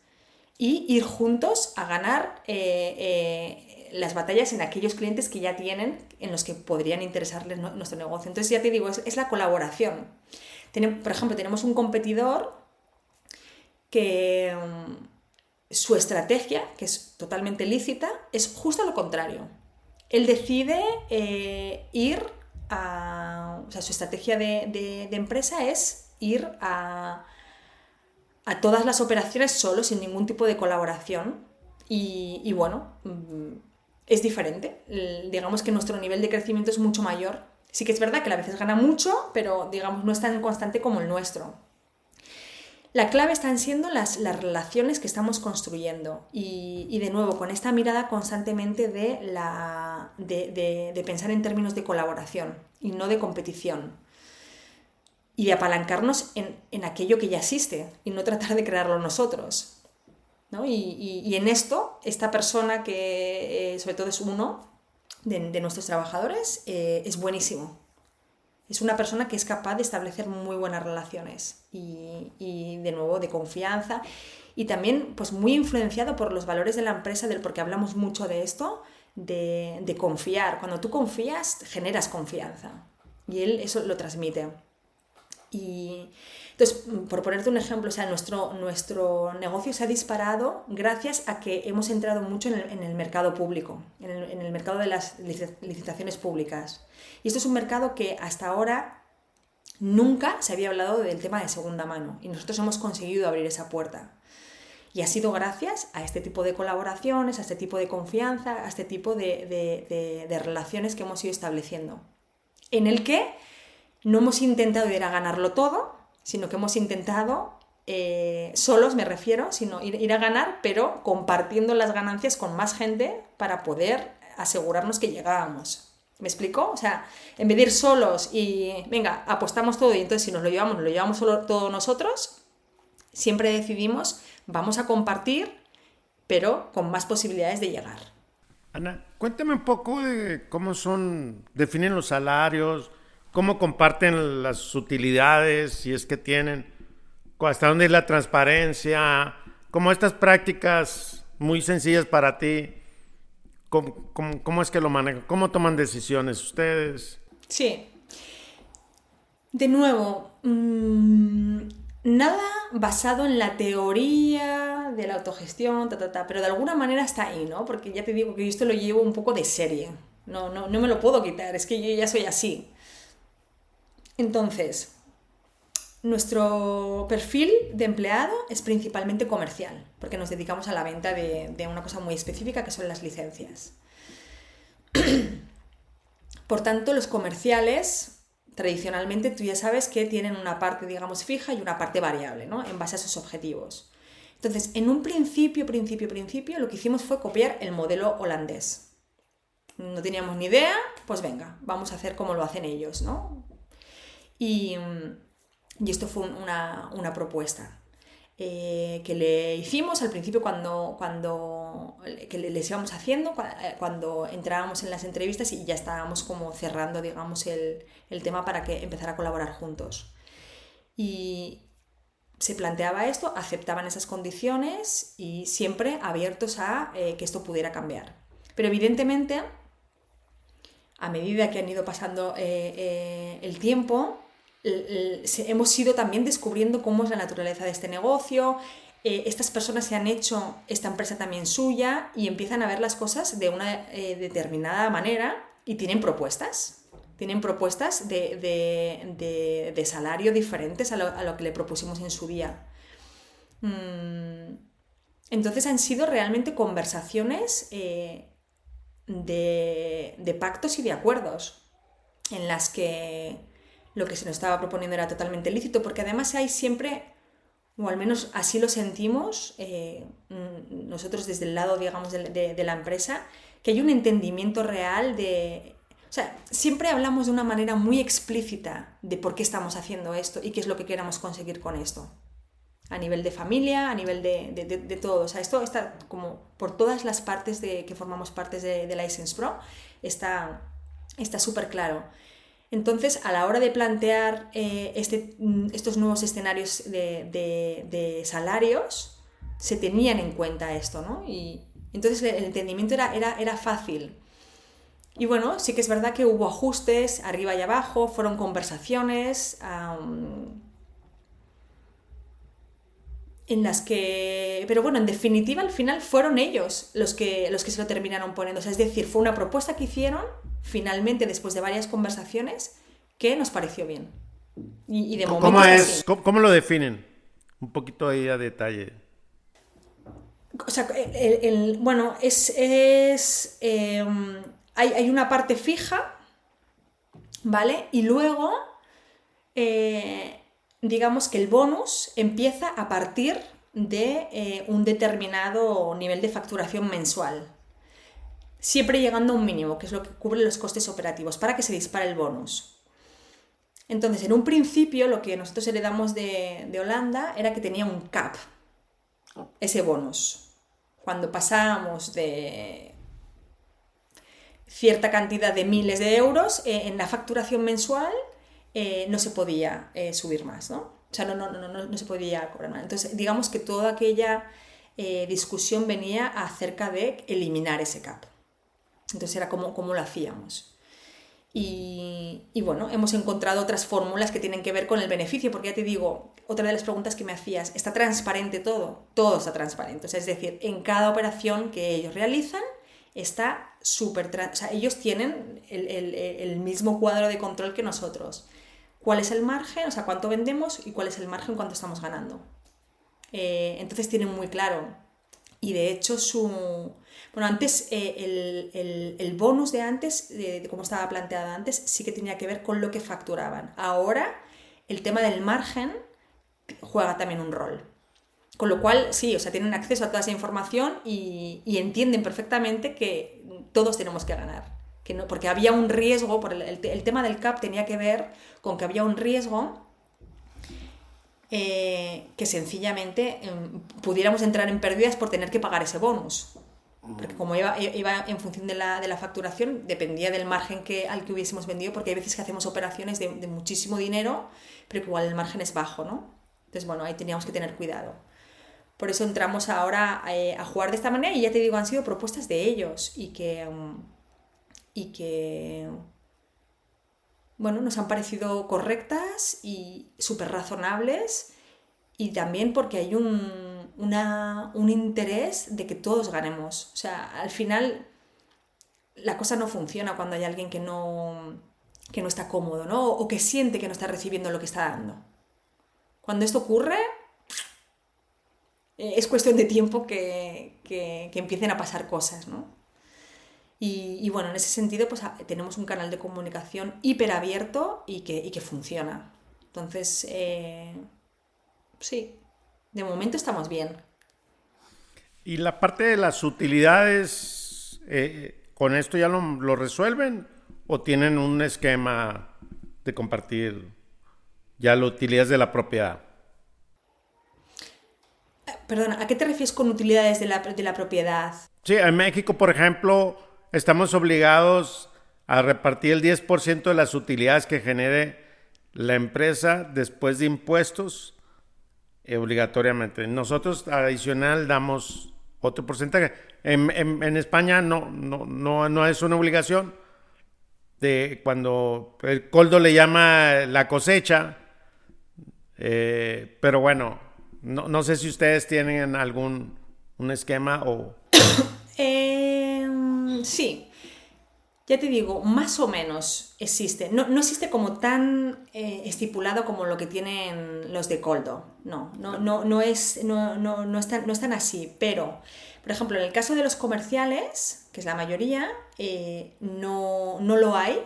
y ir juntos a ganar eh, las batallas en aquellos clientes que ya tienen, en los que podrían interesarles nuestro negocio. Entonces, ya te digo, es, la colaboración. por ejemplo, tenemos un competidor que mm, su estrategia, que es totalmente lícita, es justo lo contrario. Él decide eh, ir a... O sea, su estrategia de, empresa es ir a, a todas las operaciones solo, sin ningún tipo de colaboración. Y, y, bueno, mm, es diferente. Digamos que nuestro nivel de crecimiento es mucho mayor. Sí que es verdad que a veces gana mucho, pero digamos no es tan constante como el nuestro. La clave están siendo las, las relaciones que estamos construyendo y, de nuevo con esta mirada constantemente de, la, de, pensar en términos de colaboración y no de competición y de apalancarnos en, en aquello que ya existe y no tratar de crearlo nosotros. Y, en esto, esta persona que eh, sobre todo es uno de, nuestros trabajadores, eh, es buenísimo. Es una persona que es capaz de establecer muy buenas relaciones y, de nuevo de confianza y también pues muy influenciado por los valores de la empresa, del porque hablamos mucho de esto, de, de confiar. Cuando tú confías, generas confianza y él eso lo transmite. Y, entonces, por ponerte un ejemplo, o sea, nuestro, nuestro negocio se ha disparado gracias a que hemos entrado mucho en el, mercado público, en el, mercado de las licitaciones públicas. Y esto es un mercado que hasta ahora nunca se había hablado del tema de segunda mano y nosotros hemos conseguido abrir esa puerta. Y ha sido gracias a este tipo de colaboraciones, a este tipo de confianza, a este tipo de, de relaciones que hemos ido estableciendo. En el que no hemos intentado ir a ganarlo todo, sino que hemos intentado, eh, solos me refiero, sino ir, a ganar, pero compartiendo las ganancias con más gente para poder asegurarnos que llegábamos. ¿Me explico? O sea, en vez de ir solos y, venga, apostamos todo y entonces si nos lo llevamos, lo llevamos solo todos nosotros, siempre decidimos, vamos a compartir, pero con más posibilidades de llegar.
Ana, cuéntame un poco de cómo son, definen los salarios, cómo comparten las utilidades, si es que tienen, hasta dónde es la transparencia, como estas prácticas muy sencillas para ti, ¿cómo, es que lo manejan? ¿Cómo toman decisiones ustedes?
Sí. De nuevo, mm, nada basado en la teoría de la autogestión, pero de alguna manera está ahí, ¿no? Porque ya te digo que yo esto lo llevo un poco de serie. No, no, no me lo puedo quitar, es que yo ya soy así. Entonces, nuestro perfil de empleado es principalmente comercial, porque nos dedicamos a la venta de, una cosa muy específica que son las licencias. Por tanto, los comerciales, tradicionalmente, tú ya sabes que tienen una parte, digamos, fija y una parte variable, ¿no? En base a sus objetivos. Entonces, en un principio, principio, principio, lo que hicimos fue copiar el modelo holandés. No teníamos ni idea, pues venga, vamos a hacer como lo hacen ellos, ¿no? Y, esto fue una, propuesta eh, que le hicimos al principio cuando, cuando que les íbamos haciendo, eh, cuando entrábamos en las entrevistas y ya estábamos como cerrando, digamos, el, tema para que empezara a colaborar juntos. Y se planteaba esto, aceptaban esas condiciones y siempre abiertos a eh, que esto pudiera cambiar. Pero evidentemente, a medida que han ido pasando el tiempo, hemos ido también descubriendo cómo es la naturaleza de este negocio, eh, estas personas se han hecho esta empresa también suya y empiezan a ver las cosas de una eh, determinada manera y tienen propuestas. tienen propuestas de, salario diferentes a lo, que le propusimos en su día. Mm, entonces han sido realmente conversaciones eh, de, pactos y de acuerdos en las que lo que se nos estaba proponiendo era totalmente lícito, porque además hay siempre, o al menos así lo sentimos eh, mm, nosotros desde el lado, digamos, de, la empresa, que hay un entendimiento real de... O sea, siempre hablamos de una manera muy explícita de por qué estamos haciendo esto y qué es lo que queramos conseguir con esto a nivel de familia, a nivel de, todo. O sea, esto está como por todas las partes de, que formamos partes de, License Pro, está súper claro. Entonces, a la hora de plantear eh, este, mm, estos nuevos escenarios de, salarios, se tenían en cuenta esto, ¿no? Y entonces el entendimiento era, era, era fácil. Y bueno, sí que es verdad que hubo ajustes arriba y abajo, fueron conversaciones en las que, pero bueno, en definitiva al final fueron ellos los que, los que se lo terminaron poniendo. es decir, fue una propuesta que hicieron finalmente después de varias conversaciones que nos pareció bien. Y, de momento
¿Cómo, es, ¿cómo, lo definen? Un poquito ahí a detalle.
O sea, el, bueno, es... es em, hay, hay, una parte fija, ¿vale? Y luego... Eh, digamos que el bonus empieza a partir de eh, un determinado nivel de facturación mensual. Siempre llegando a un mínimo, que es lo que cubre los costes operativos, para que se dispare el bonus. Entonces, en un principio, lo que nosotros heredamos de, de Holanda era que tenía un cap, ese bonus. Cuando pasábamos de cierta cantidad de miles de euros eh, en la facturación mensual, eh, no se podía eh, subir más, ¿no? O sea, no, no, no, no, se podía cobrar más. Entonces, digamos que toda aquella discusión venía acerca de eliminar ese cap. Entonces era como, cómo lo hacíamos. Y, y, bueno, hemos encontrado otras fórmulas que tienen que ver con el beneficio, porque ya te digo, otra de las preguntas que me hacías, ¿está transparente todo? Todo está transparente. O sea, es decir, en cada operación que ellos realizan está súper... O ellos tienen el mismo cuadro de control que nosotros cuál es el margen, o sea, cuánto vendemos y cuál es el margen, cuánto estamos ganando. Eh, entonces tienen muy claro. Y de hecho, su. Bueno, antes, eh, el, bonus de antes, de, cómo estaba planteado antes, sí que tenía que ver con lo que facturaban. Ahora, el tema del margen juega también un rol. Con lo cual, sí, o sea, tienen acceso a toda esa información y entienden perfectamente que todos tenemos que ganar porque había un riesgo, por el, tema del CAP tenía que ver con que había un riesgo eh, que sencillamente em, pudiéramos entrar en pérdidas por tener que pagar ese bonus. Porque como iba, en función de la, facturación, dependía del margen que, al que hubiésemos vendido, porque hay veces que hacemos operaciones de, muchísimo dinero, pero que igual el margen es bajo, ¿no? Entonces, bueno, ahí teníamos que tener cuidado. Por eso entramos ahora eh, a jugar de esta manera y ya te digo, han sido propuestas de ellos y que... Em, y que bueno, nos han parecido correctas y súper razonables y también porque hay un, un interés de que todos ganemos. O sea, al final la cosa no funciona cuando hay alguien que no, que no está cómodo, ¿no? O que siente que no está recibiendo lo que está dando. Cuando esto ocurre, es cuestión de tiempo que, que empiecen a pasar cosas, ¿no? Y, bueno, en ese sentido, pues tenemos un canal de comunicación hiperabierto y que, y que funciona. Entonces, eh, sí, de momento estamos bien.
¿Y la parte de las utilidades, eh, con esto ya lo, lo, resuelven o tienen un esquema de compartir ya las utilidades de la propiedad?
Eh, perdona, ¿a qué te refieres con utilidades de la, de la propiedad?
Sí, en México, por ejemplo, estamos obligados a repartir el 10% de las utilidades que genere la empresa después de impuestos eh, obligatoriamente. Nosotros adicional damos otro porcentaje. En, España no, no, no, no, es una obligación. De cuando el coldo le llama la cosecha, eh, pero bueno, no, no, sé si ustedes tienen algún un esquema o...
eh Sí. ya te digo, más o menos existe. No, existe como tan eh, estipulado como lo que tienen los de Coldo. No, no, no, no, es, no, no, no, están, no están así. Pero, por ejemplo, en el caso de los comerciales, que es la mayoría, eh, no, no lo hay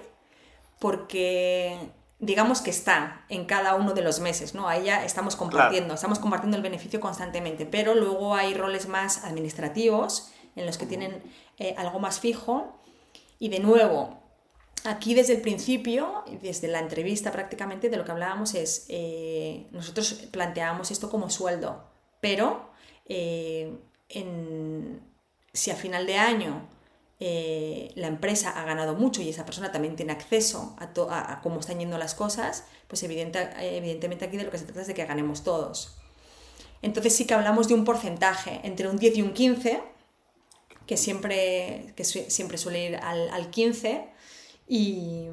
porque digamos que está en cada uno de los meses, ¿no? Ahí ya estamos compartiendo, estamos compartiendo el beneficio constantemente, pero luego hay roles más administrativos en los que tienen eh, algo más fijo y de nuevo, aquí desde el principio, desde la entrevista prácticamente, de lo que hablábamos es, eh, nosotros planteábamos esto como sueldo, pero eh, si a final de año eh, la empresa ha ganado mucho y esa persona también tiene acceso a, cómo están yendo las cosas, pues evidentemente aquí de lo que se trata es de que ganemos todos. Entonces sí que hablamos de un porcentaje entre un 10 y un 15, que siempre, que siempre suele ir al, al 15, y,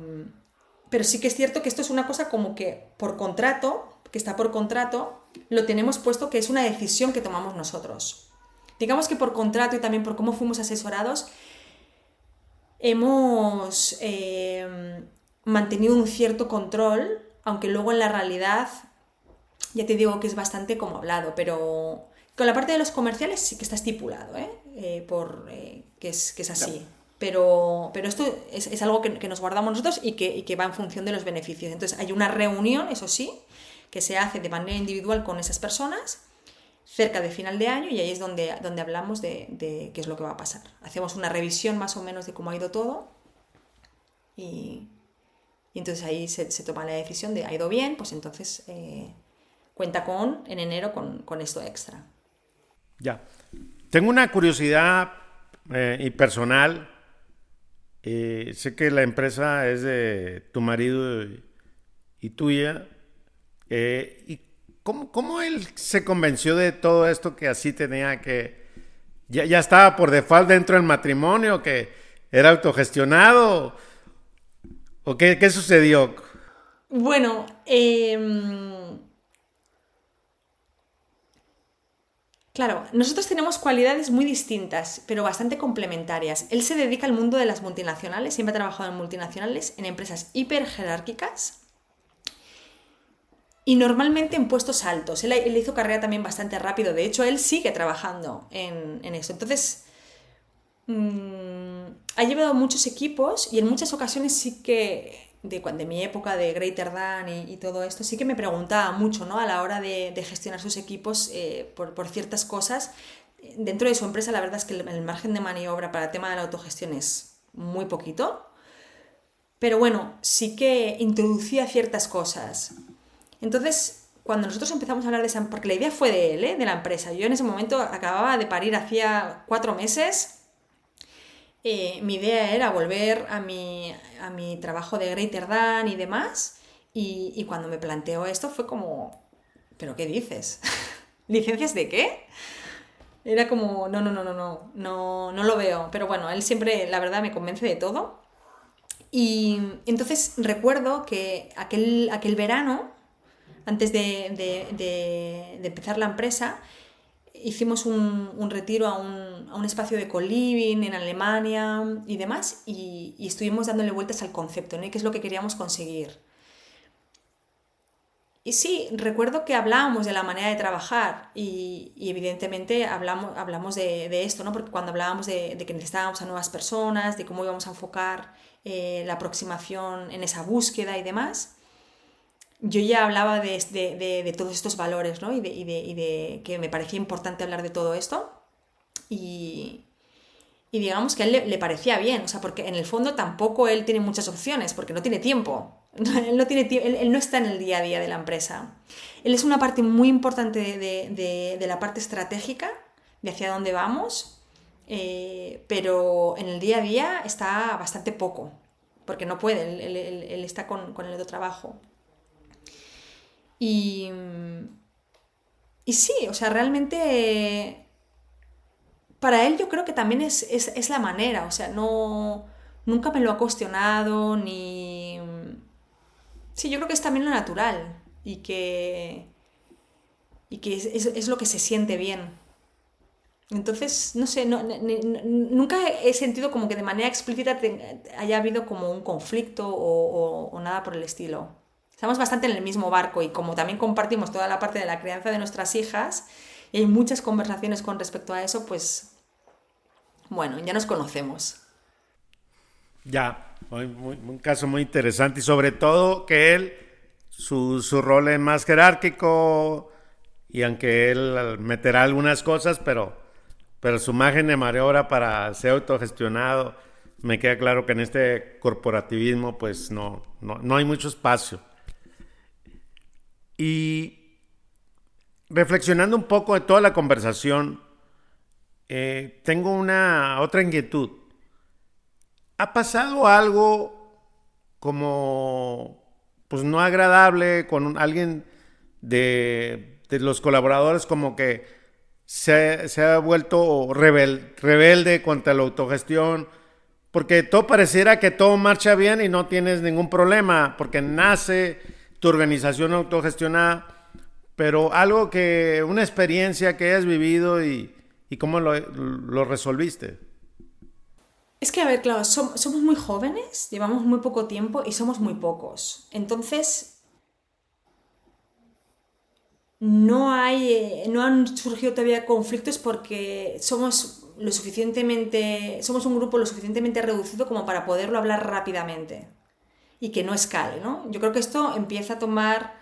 pero sí que es cierto que esto es una cosa como que por contrato, que está por contrato, lo tenemos puesto que es una decisión que tomamos nosotros. Digamos que por contrato y también por cómo fuimos asesorados, hemos eh, mantenido un cierto control, aunque luego en la realidad, ya te digo que es bastante como hablado, pero con la parte de los comerciales sí que está estipulado, ¿eh? Eh, por, eh, que, es, que es así. Pero, pero esto es, algo que, nos guardamos nosotros y que, y que va en función de los beneficios. Entonces hay una reunión, eso sí, que se hace de manera individual con esas personas cerca de final de año y ahí es donde, donde hablamos de, de, qué es lo que va a pasar. Hacemos una revisión más o menos de cómo ha ido todo y, y entonces ahí se, se, toma la decisión de ha ido bien, pues entonces eh, cuenta con en enero con, con esto extra.
Ya. Tengo una curiosidad eh, y personal. Eh, sé que la empresa es de tu marido y, tuya. Eh, ¿Y cómo, cómo, él se convenció de todo esto que así tenía que... Ya, ya estaba por default dentro del matrimonio, que era autogestionado? ¿O qué, qué sucedió?
Bueno, eh, Claro, nosotros tenemos cualidades muy distintas, pero bastante complementarias. Él se dedica al mundo de las multinacionales, siempre ha trabajado en multinacionales, en empresas hiper jerárquicas y normalmente en puestos altos. Él, hizo carrera también bastante rápido, de hecho él sigue trabajando en, eso. Entonces, mm, ha llevado muchos equipos y en muchas ocasiones sí que de, de mi época de Greater Than y, todo esto, sí que me preguntaba mucho ¿no? a la hora de, gestionar sus equipos eh, por, ciertas cosas. Dentro de su empresa la verdad es que el, margen de maniobra para el tema de la autogestión es muy poquito, pero bueno, sí que introducía ciertas cosas. Entonces, cuando nosotros empezamos a hablar de esa, porque la idea fue de él, ¿eh? de la empresa, yo en ese momento acababa de parir hacía cuatro meses, eh, mi idea era volver a mi, a mi trabajo de Greater Than y demás. Y, cuando me planteó esto fue como, ¿pero qué dices? ¿Licencias de qué? Era como, no, no, no, no, no, no, no lo veo. Pero bueno, él siempre, la verdad, me convence de todo. Y entonces recuerdo que aquel, aquel verano, antes de, de empezar la empresa, hicimos un, retiro a un, espacio de co-living en Alemania y demás, y, estuvimos dándole vueltas al concepto, ¿no? ¿Qué es lo que queríamos conseguir? Y sí, recuerdo que hablábamos de la manera de trabajar y, evidentemente hablamos, hablamos de, esto, ¿no? Porque cuando hablábamos de, que necesitábamos a nuevas personas, de cómo íbamos a enfocar eh, la aproximación en esa búsqueda y demás, yo ya hablaba de, todos estos valores, ¿no? Y, de, que me parecía importante hablar de todo esto. Y, digamos que a él le, parecía bien, o sea, porque en el fondo tampoco él tiene muchas opciones, porque no tiene tiempo. él, no tiene él, no está en el día a día de la empresa. Él es una parte muy importante de, la parte estratégica, de hacia dónde vamos, eh, pero en el día a día está bastante poco, porque no puede, él, está con, con el otro trabajo. Y, y sí, o sea, realmente para él yo creo que también es, la manera, o sea, no, nunca me lo ha cuestionado ni... Sí, yo creo que es también lo natural y que, y que es, lo que se siente bien. Entonces, no sé, nunca he sentido como que de manera explícita haya habido como un conflicto o, nada por el estilo. Estamos bastante en el mismo barco y como también compartimos toda la parte de la crianza de nuestras hijas y hay muchas conversaciones con respecto a eso, pues bueno, ya nos conocemos.
Ya, un caso muy interesante y sobre todo que él, su, su rol es más jerárquico y aunque él meterá algunas cosas, pero pero su margen de maniobra para ser autogestionado, me queda claro que en este corporativismo pues no, no, hay mucho espacio. Y reflexionando un poco de toda la conversación, eh, tengo una otra inquietud. ¿Ha pasado algo como pues no agradable con alguien de, de los colaboradores como que se, ha vuelto rebelde contra la autogestión, porque todo pareciera que todo marcha bien y no tienes ningún problema, porque nace tu organización autogestionada, pero algo que, una experiencia que hayas vivido y, cómo lo, resolviste.
Es que, a ver, claro, somos muy jóvenes, llevamos muy poco tiempo y somos muy pocos. Entonces, no hay, no han surgido todavía conflictos porque somos lo suficientemente, somos un grupo lo suficientemente reducido como para poderlo hablar rápidamente y que no escale, ¿no? Yo creo que esto empieza a tomar,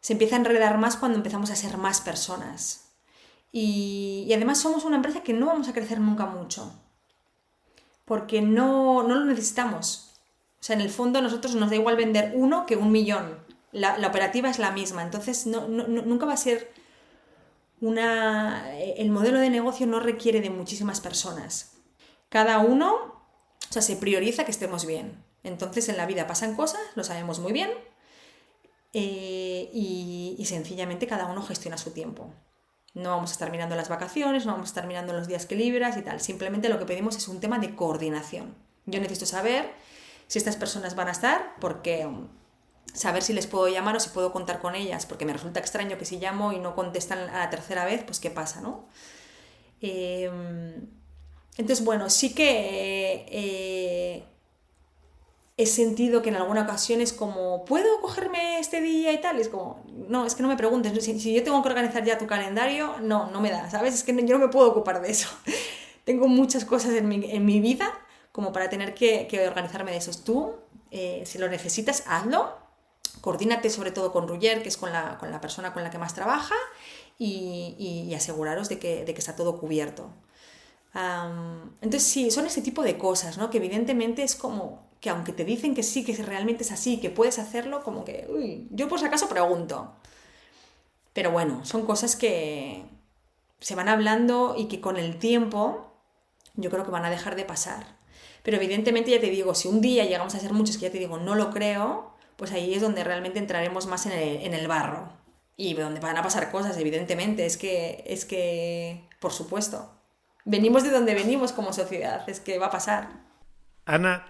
se empieza a enredar más cuando empezamos a ser más personas. Y, además somos una empresa que no vamos a crecer nunca mucho, porque no, no lo necesitamos. O sea, en el fondo a nosotros nos da igual vender uno que un millón la, operativa es la misma, entonces nunca va a ser una... El modelo de negocio no requiere de muchísimas personas. Cada uno, o sea, se prioriza que estemos bien. Entonces en la vida pasan cosas, lo sabemos muy bien, eh, y, sencillamente cada uno gestiona su tiempo. No vamos a estar mirando las vacaciones, no vamos a estar mirando los días que libras y tal. Simplemente lo que pedimos es un tema de coordinación. Yo necesito saber si estas personas van a estar porque saber si les puedo llamar o si puedo contar con ellas, porque me resulta extraño que si llamo y no contestan a la tercera vez, pues qué pasa, ¿no? Em, entonces, bueno, sí que eh, he sentido que en alguna ocasión es como, ¿puedo cogerme este día y tal? es como, no, es que no me preguntes, si, yo tengo que organizar ya tu calendario, no, no me da, ¿sabes? Es que yo no me puedo ocupar de eso. tengo muchas cosas en mi, vida como para tener que, organizarme de eso. Tú, eh, si lo necesitas, hazlo Coordínate sobre todo con Ruyer, que es con la, persona con la que más trabaja, y, aseguraros de que, está todo cubierto. entonces sí, son ese tipo de cosas, ¿no? Que evidentemente es como que aunque te dicen que sí, que realmente es así, que puedes hacerlo, como que, uy, yo por si acaso pregunto. Pero bueno, son cosas que se van hablando y que con el tiempo yo creo que van a dejar de pasar. Pero evidentemente ya te digo, si un día llegamos a ser muchos que ya te digo, no lo creo, pues ahí es donde realmente entraremos más en el, barro. Y donde van a pasar cosas, evidentemente, es que, es que, por supuesto, venimos de donde venimos como sociedad, es que va a pasar.
Ana,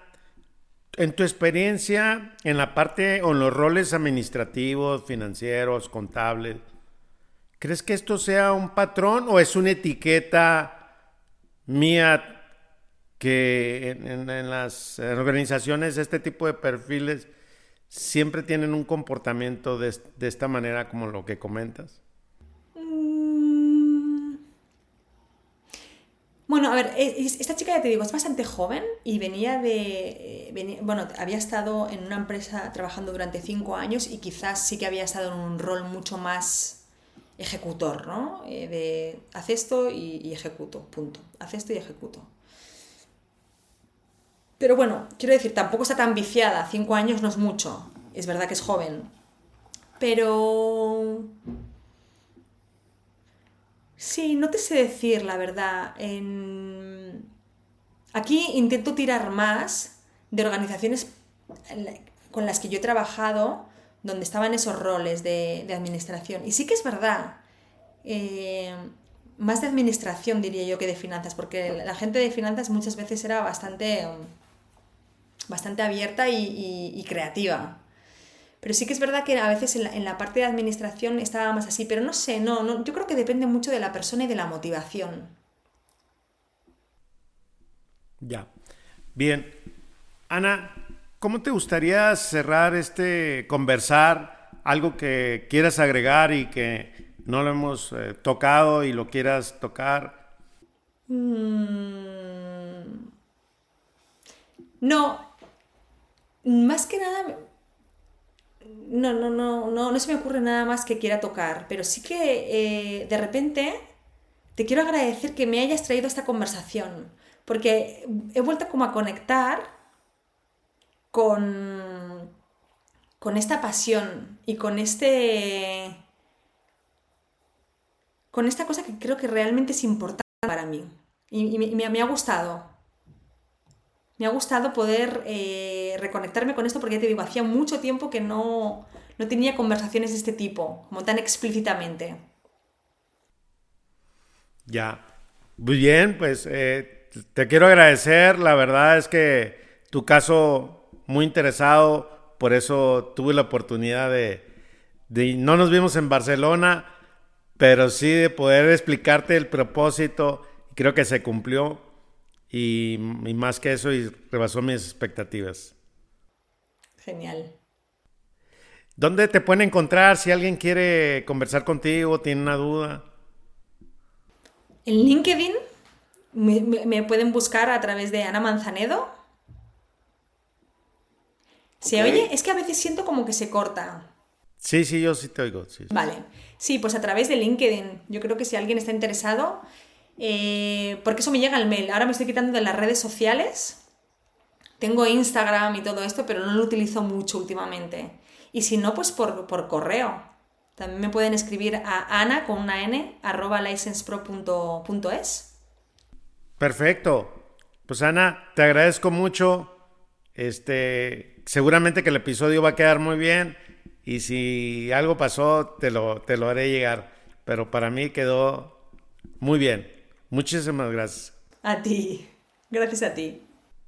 en tu experiencia en la parte o en los roles administrativos, financieros, contables, ¿crees que esto sea un patrón o es una etiqueta mía que en, las organizaciones este tipo de perfiles siempre tienen un comportamiento de, esta manera como lo que comentas?
Bueno, a ver, esta chica ya te digo, es bastante joven y venía de... Eh, bueno, había estado en una empresa trabajando durante cinco años y quizás sí que había estado en un rol mucho más ejecutor, ¿no? Eh, de haz esto y, y ejecuto, punto. Haz esto y ejecuto. Pero bueno, quiero decir, tampoco está tan viciada, cinco años no es mucho, es verdad que es joven. Pero... Sí, no te sé decir la verdad. Aquí intento tirar más de organizaciones con las que yo he trabajado, donde estaban esos roles de, administración. Y sí que es verdad. Eh, más de administración diría yo que de finanzas, porque la gente de finanzas muchas veces era bastante bastante abierta y, creativa. Pero sí que es verdad que a veces en la, parte de administración estaba más así, pero no sé, no, no, yo creo que depende mucho de la persona y de la motivación.
Ya. Bien. Ana, ¿cómo te gustaría cerrar este conversar? Algo que quieras agregar y que no lo hemos eh, tocado y lo quieras tocar.
Mm. No. Más que nada, no, no, no, no, no se me ocurre nada más que quiera tocar, pero sí que eh, de repente te quiero agradecer que me hayas traído esta conversación, porque he vuelto como a conectar con, con esta pasión y con este con esta cosa que creo que realmente es importante para mí y, me, ha gustado me ha gustado poder eh, reconectarme con esto porque ya te digo, hacía mucho tiempo que no, no tenía conversaciones de este tipo, como tan explícitamente.
Ya, muy bien, pues eh, te quiero agradecer, la verdad es que tu caso muy interesado, por eso tuve la oportunidad de, de no nos vimos en Barcelona, pero sí de poder explicarte el propósito, creo que se cumplió y, más que eso, y rebasó mis expectativas.
Genial.
¿Dónde te pueden encontrar si alguien quiere conversar contigo, tiene una duda?
En LinkedIn me, pueden buscar a través de Ana Manzanedo. ¿Se oye? Es que a veces siento como que se corta.
Sí, sí, yo sí te oigo.
Vale. Sí, pues a través de LinkedIn. Yo creo que si alguien está interesado, eh, porque eso me llega al mail. Ahora me estoy quitando de las redes sociales. Tengo Instagram y todo esto, pero no lo utilizo mucho últimamente. Y si no, pues por, correo. También me pueden escribir a ana con una n arroba licensepro.es.
Perfecto. Pues Ana, te agradezco mucho. Este, seguramente que el episodio va a quedar muy bien y si algo pasó te lo, te lo haré llegar. Pero para mí quedó muy bien. Muchísimas gracias.
A ti. Gracias a ti.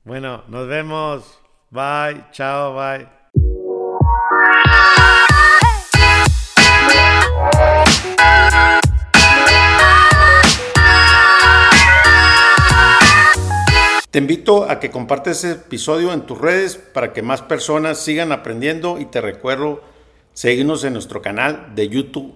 Bueno, nos vemos. Bye. Chao. Bye. Te invito a que compartas este episodio en tus redes para que más personas sigan aprendiendo y te recuerdo seguirnos en nuestro canal de YouTube